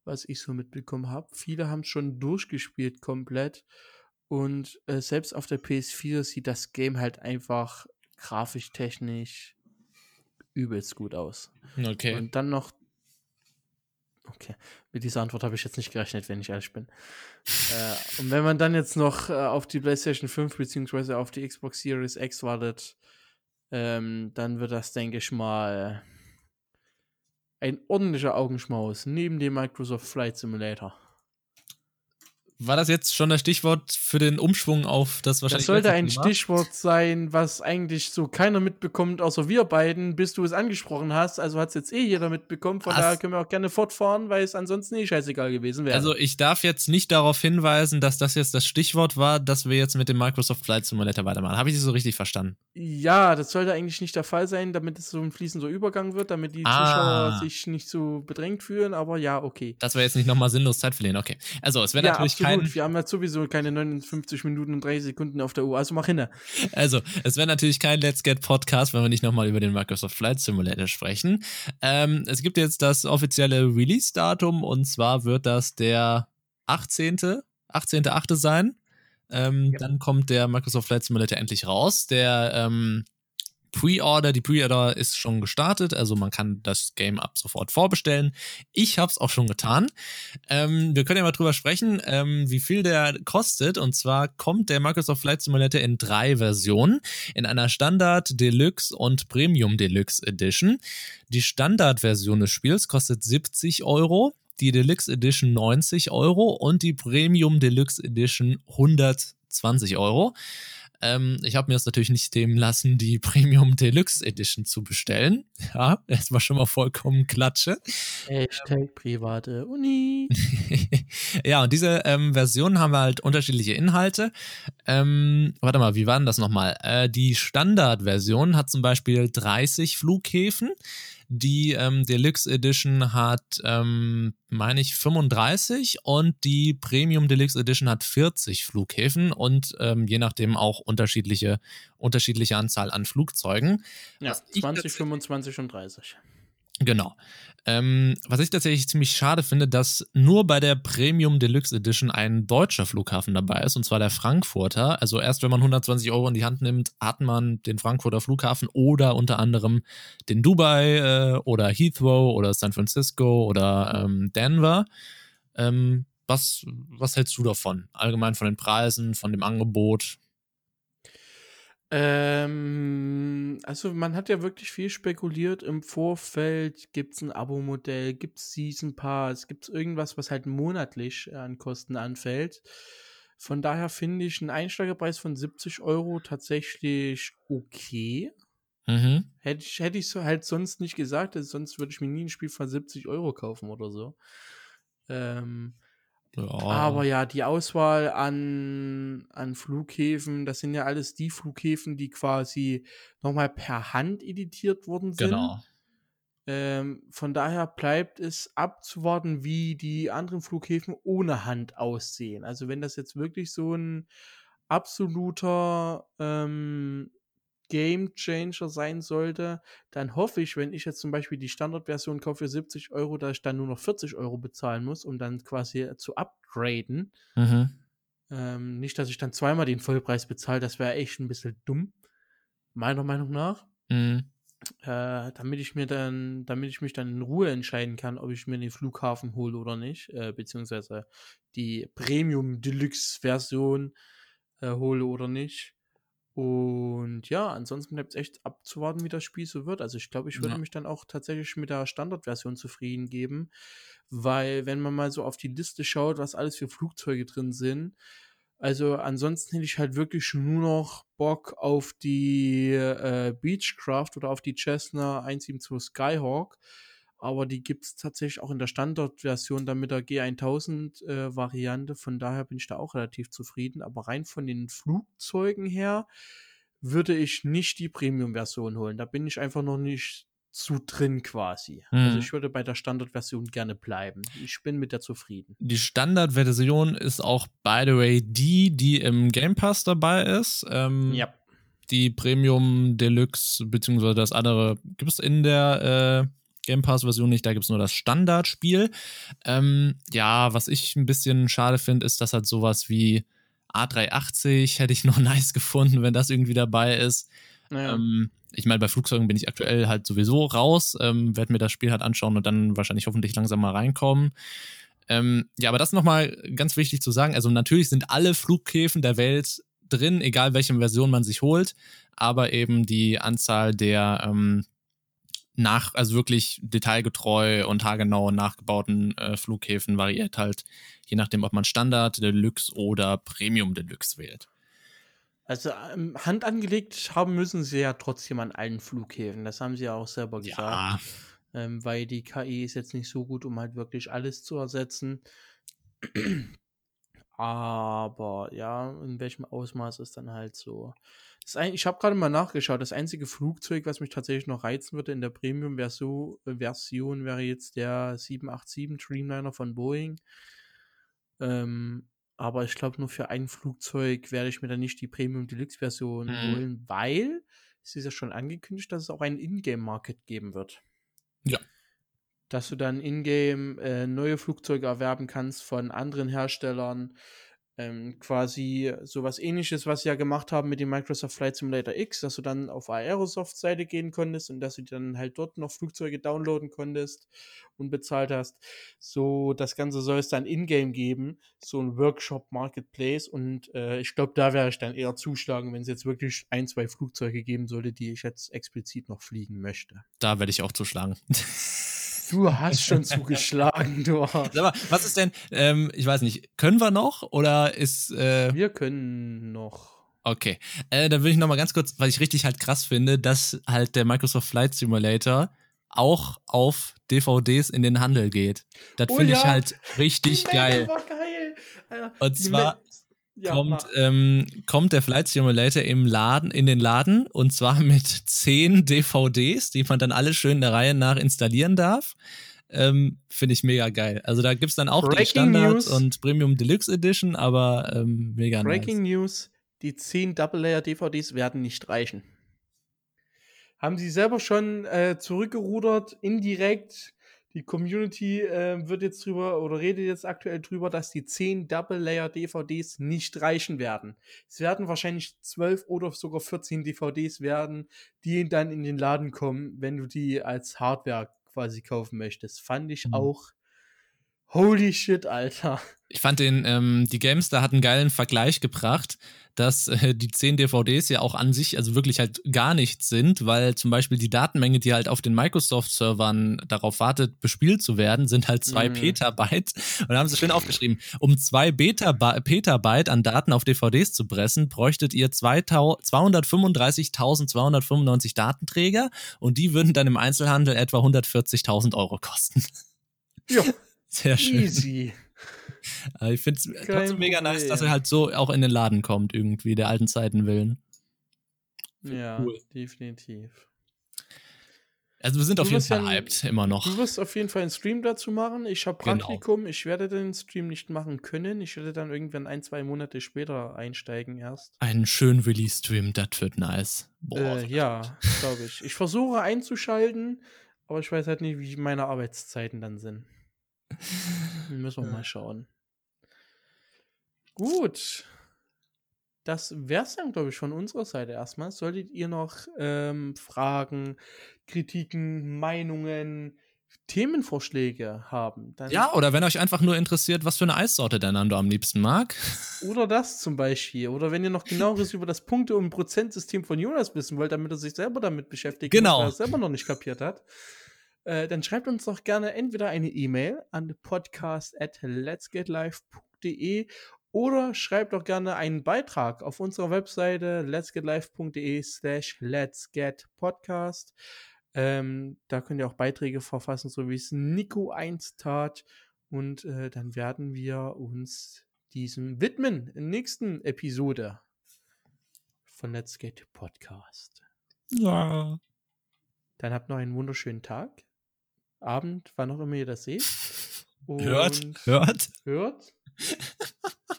was ich so mitbekommen habe. Viele haben es schon durchgespielt komplett. Und äh, selbst auf der PS4 sieht das Game halt einfach grafisch, technisch übelst gut aus. Okay. Und dann noch. Okay, mit dieser Antwort habe ich jetzt nicht gerechnet, wenn ich ehrlich bin. äh, und wenn man dann jetzt noch äh, auf die PlayStation 5 beziehungsweise auf die Xbox Series X wartet, ähm, dann wird das, denke ich mal, ein ordentlicher Augenschmaus neben dem Microsoft Flight Simulator. War das jetzt schon das Stichwort für den Umschwung auf das wahrscheinlich Das sollte ein Thema? Stichwort sein, was eigentlich so keiner mitbekommt, außer wir beiden, bis du es angesprochen hast. Also hat es jetzt eh jeder mitbekommen. Von daher können wir auch gerne fortfahren, weil es ansonsten eh scheißegal gewesen wäre. Also ich darf jetzt nicht darauf hinweisen, dass das jetzt das Stichwort war, dass wir jetzt mit dem Microsoft Flight Simulator weitermachen. Habe ich das so richtig verstanden? Ja, das sollte eigentlich nicht der Fall sein, damit es so ein fließender Übergang wird, damit die Ah. Zuschauer sich nicht so bedrängt fühlen, aber ja, okay. Dass wir jetzt nicht nochmal sinnlos Zeit verlieren. Okay. Also es wäre Ja, natürlich absolut. Kein, Wir haben ja sowieso keine 59 Minuten und 30 Sekunden auf der Uhr, also mach hin. also es wäre natürlich kein Let's Get Podcast, wenn wir nicht nochmal über den Microsoft Flight Simulator sprechen. Ähm, es gibt jetzt das offizielle Release-Datum und zwar wird das der 18. 18.8. sein. Ähm, ja. Dann kommt der Microsoft Flight Simulator endlich raus. Der ähm, Pre-Order, die Pre-Order ist schon gestartet, also man kann das Game ab sofort vorbestellen. Ich habe es auch schon getan. Ähm, wir können ja mal drüber sprechen, ähm, wie viel der kostet. Und zwar kommt der Microsoft Flight Simulator in drei Versionen. In einer Standard, Deluxe und Premium Deluxe Edition. Die Standard-Version des Spiels kostet 70 Euro die Deluxe Edition 90 Euro und die Premium Deluxe Edition 120 Euro. Ähm, ich habe mir das natürlich nicht nehmen lassen, die Premium Deluxe Edition zu bestellen. Ja, erstmal schon mal vollkommen klatsche. Hashtag private Uni. ja, und diese ähm, Versionen haben halt unterschiedliche Inhalte. Ähm, warte mal, wie war denn das nochmal? Äh, die Standard-Version hat zum Beispiel 30 Flughäfen. Die ähm, Deluxe Edition hat, ähm, meine ich, 35 und die Premium Deluxe Edition hat 40 Flughäfen und ähm, je nachdem auch unterschiedliche, unterschiedliche Anzahl an Flugzeugen. Ja, 20, 25 und 30. Genau. Ähm, was ich tatsächlich ziemlich schade finde, dass nur bei der Premium Deluxe Edition ein deutscher Flughafen dabei ist, und zwar der Frankfurter. Also erst wenn man 120 Euro in die Hand nimmt, hat man den Frankfurter Flughafen oder unter anderem den Dubai äh, oder Heathrow oder San Francisco oder ähm, Denver. Ähm, was, was hältst du davon? Allgemein von den Preisen, von dem Angebot? Ähm, also man hat ja wirklich viel spekuliert im Vorfeld. Gibt es ein Abo-Modell? Gibt es Season Pass? Gibt es irgendwas, was halt monatlich an Kosten anfällt? Von daher finde ich einen Einsteigerpreis von 70 Euro tatsächlich okay. Mhm. Hätte ich, hätte ich so halt sonst nicht gesagt, sonst würde ich mir nie ein Spiel von 70 Euro kaufen oder so. Ähm, ja. Aber ja, die Auswahl an, an Flughäfen, das sind ja alles die Flughäfen, die quasi nochmal per Hand editiert worden sind. Genau. Ähm, von daher bleibt es abzuwarten, wie die anderen Flughäfen ohne Hand aussehen. Also wenn das jetzt wirklich so ein absoluter ähm, Game Changer sein sollte, dann hoffe ich, wenn ich jetzt zum Beispiel die Standardversion kaufe für 70 Euro, dass ich dann nur noch 40 Euro bezahlen muss, um dann quasi zu upgraden. Mhm. Ähm, nicht, dass ich dann zweimal den Vollpreis bezahle, das wäre echt ein bisschen dumm, meiner Meinung nach. Mhm. Äh, damit ich mir dann, damit ich mich dann in Ruhe entscheiden kann, ob ich mir den Flughafen hole oder nicht, äh, beziehungsweise die Premium Deluxe Version äh, hole oder nicht. Und ja, ansonsten bleibt es echt abzuwarten, wie das Spiel so wird. Also ich glaube, ich würde ja. mich dann auch tatsächlich mit der Standardversion zufrieden geben, weil wenn man mal so auf die Liste schaut, was alles für Flugzeuge drin sind, also ansonsten hätte ich halt wirklich nur noch Bock auf die äh, Beechcraft oder auf die Cessna 172 Skyhawk. Aber die gibt es tatsächlich auch in der Standardversion dann mit der G1000-Variante. Äh, von daher bin ich da auch relativ zufrieden. Aber rein von den Flugzeugen her würde ich nicht die Premium-Version holen. Da bin ich einfach noch nicht zu drin quasi. Also mhm. Also ich würde bei der Standardversion gerne bleiben. Ich bin mit der zufrieden. Die Standardversion ist auch, by the way, die, die im Game Pass dabei ist. Ähm, ja. Die Premium Deluxe, beziehungsweise das andere, gibt es in der äh, Game Pass-Version nicht, da gibt es nur das Standardspiel. Ähm, ja, was ich ein bisschen schade finde, ist, dass halt sowas wie A380 hätte ich noch nice gefunden, wenn das irgendwie dabei ist. Naja. Ähm, ich meine, bei Flugzeugen bin ich aktuell halt sowieso raus, ähm, werde mir das Spiel halt anschauen und dann wahrscheinlich hoffentlich langsam mal reinkommen. Ähm, ja, aber das nochmal ganz wichtig zu sagen. Also natürlich sind alle Flughäfen der Welt drin, egal welche Version man sich holt, aber eben die Anzahl der ähm, nach, also wirklich detailgetreu und haargenau nachgebauten äh, Flughäfen variiert halt, je nachdem, ob man Standard, Deluxe oder Premium Deluxe wählt. Also ähm, Hand angelegt haben müssen sie ja trotzdem an allen Flughäfen. Das haben sie ja auch selber gesagt. Ja. Ähm, weil die KI ist jetzt nicht so gut, um halt wirklich alles zu ersetzen. Aber ja, in welchem Ausmaß ist dann halt so. Ein, ich habe gerade mal nachgeschaut. Das einzige Flugzeug, was mich tatsächlich noch reizen würde in der Premium-Version, Version wäre jetzt der 787 Dreamliner von Boeing. Ähm, aber ich glaube, nur für ein Flugzeug werde ich mir dann nicht die Premium Deluxe Version mhm. holen, weil es ist ja schon angekündigt, dass es auch einen Ingame-Market geben wird. Ja. dass du dann in-game äh, neue Flugzeuge erwerben kannst von anderen Herstellern. Ähm, quasi sowas ähnliches, was sie ja gemacht haben mit dem Microsoft Flight Simulator X, dass du dann auf Aerosoft-Seite gehen konntest und dass du dann halt dort noch Flugzeuge downloaden konntest und bezahlt hast. So, das Ganze soll es dann in-game geben, so ein Workshop-Marketplace und äh, ich glaube, da wäre ich dann eher zuschlagen, wenn es jetzt wirklich ein, zwei Flugzeuge geben sollte, die ich jetzt explizit noch fliegen möchte. Da werde ich auch zuschlagen. Du hast schon zugeschlagen, du Arsch. Sag mal, was ist denn, ähm, ich weiß nicht, können wir noch oder ist. Äh, wir können noch. Okay. Äh, dann will ich nochmal ganz kurz, weil ich richtig halt krass finde, dass halt der Microsoft Flight Simulator auch auf DVDs in den Handel geht. Das oh, finde ja. ich halt richtig geil. geil. Und zwar ja, kommt, ähm, kommt der Flight Simulator im Laden, in den Laden und zwar mit zehn DVDs, die man dann alle schön der Reihe nach installieren darf. Ähm, Finde ich mega geil. Also da gibt es dann auch Breaking die Standard News. und Premium Deluxe Edition, aber ähm, mega Breaking nice. News: Die 10 Double-Layer-DVDs werden nicht reichen. Haben sie selber schon äh, zurückgerudert, indirekt die Community äh, wird jetzt drüber oder redet jetzt aktuell drüber, dass die 10 Double-Layer-DVDs nicht reichen werden. Es werden wahrscheinlich 12 oder sogar 14 DVDs werden, die dann in den Laden kommen, wenn du die als Hardware quasi kaufen möchtest. Fand ich mhm. auch Holy shit, Alter. Ich fand den, ähm, die Gamestar hat einen geilen Vergleich gebracht, dass äh, die 10 DVDs ja auch an sich also wirklich halt gar nichts sind, weil zum Beispiel die Datenmenge, die halt auf den Microsoft-Servern darauf wartet, bespielt zu werden, sind halt 2 mm. Petabyte. Und da haben sie schön aufgeschrieben, um 2 Petabyte an Daten auf DVDs zu pressen, bräuchtet ihr 235.295 Datenträger und die würden dann im Einzelhandel etwa 140.000 Euro kosten. Ja. Sehr schön. Easy. ich finde es trotzdem mega nice, dass er halt so auch in den Laden kommt, irgendwie, der alten Zeiten willen. Ja, cool. definitiv. Also wir sind du auf jeden Fall ja, hyped, immer noch. Du wirst auf jeden Fall einen Stream dazu machen. Ich habe genau. Praktikum, genau. ich werde den Stream nicht machen können. Ich werde dann irgendwann ein, zwei Monate später einsteigen erst. Einen schönen Release-Stream, das wird nice. Boah, äh, ja, glaube ich. Ich versuche einzuschalten, aber ich weiß halt nicht, wie meine Arbeitszeiten dann sind. Müssen wir mal schauen. Gut. Das wäre es dann, glaube ich, von unserer Seite erstmal. Solltet ihr noch ähm, Fragen, Kritiken, Meinungen, Themenvorschläge haben. ja, oder wenn euch einfach nur interessiert, was für eine Eissorte der Nando am liebsten mag. Oder das zum Beispiel. Oder wenn ihr noch genaueres über das Punkte- und Prozentsystem von Jonas wissen wollt, damit er sich selber damit beschäftigt, genau. weil er es selber noch nicht kapiert hat. Äh, dann schreibt uns doch gerne entweder eine E-Mail an podcast at letsgetlive.de oder schreibt doch gerne einen Beitrag auf unserer Webseite letsgetlive.de slash letsgetpodcast. Ähm, da könnt ihr auch Beiträge verfassen, so wie es Nico 1 tat. Und äh, dann werden wir uns diesem widmen in der nächsten Episode von Let's Get Podcast. Ja. Dann habt noch einen wunderschönen Tag. Abend, wann auch immer ihr das seht. Und hört, hört. Hört.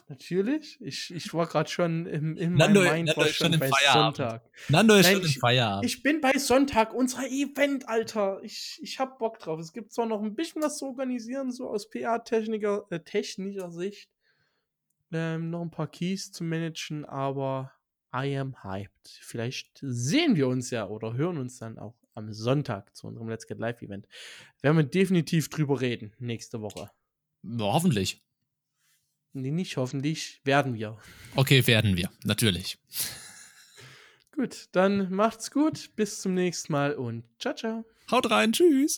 Natürlich. Ich, ich war gerade schon im, in Nando, meinem Mind Nando schon, schon bei Feierabend. Sonntag. Nando ist Nein, schon im Feierabend. Ich, ich bin bei Sonntag, unser Event, Alter. Ich, ich hab Bock drauf. Es gibt zwar noch ein bisschen was zu organisieren, so aus PR-technischer äh, technischer Sicht. Ähm, noch ein paar Keys zu managen, aber I am hyped. Vielleicht sehen wir uns ja oder hören uns dann auch am Sonntag zu unserem Let's Get Live Event. Werden wir definitiv drüber reden nächste Woche. Ja, hoffentlich. Nee, nicht hoffentlich, werden wir. Okay, werden wir, natürlich. Gut, dann macht's gut, bis zum nächsten Mal und ciao, ciao. Haut rein, tschüss.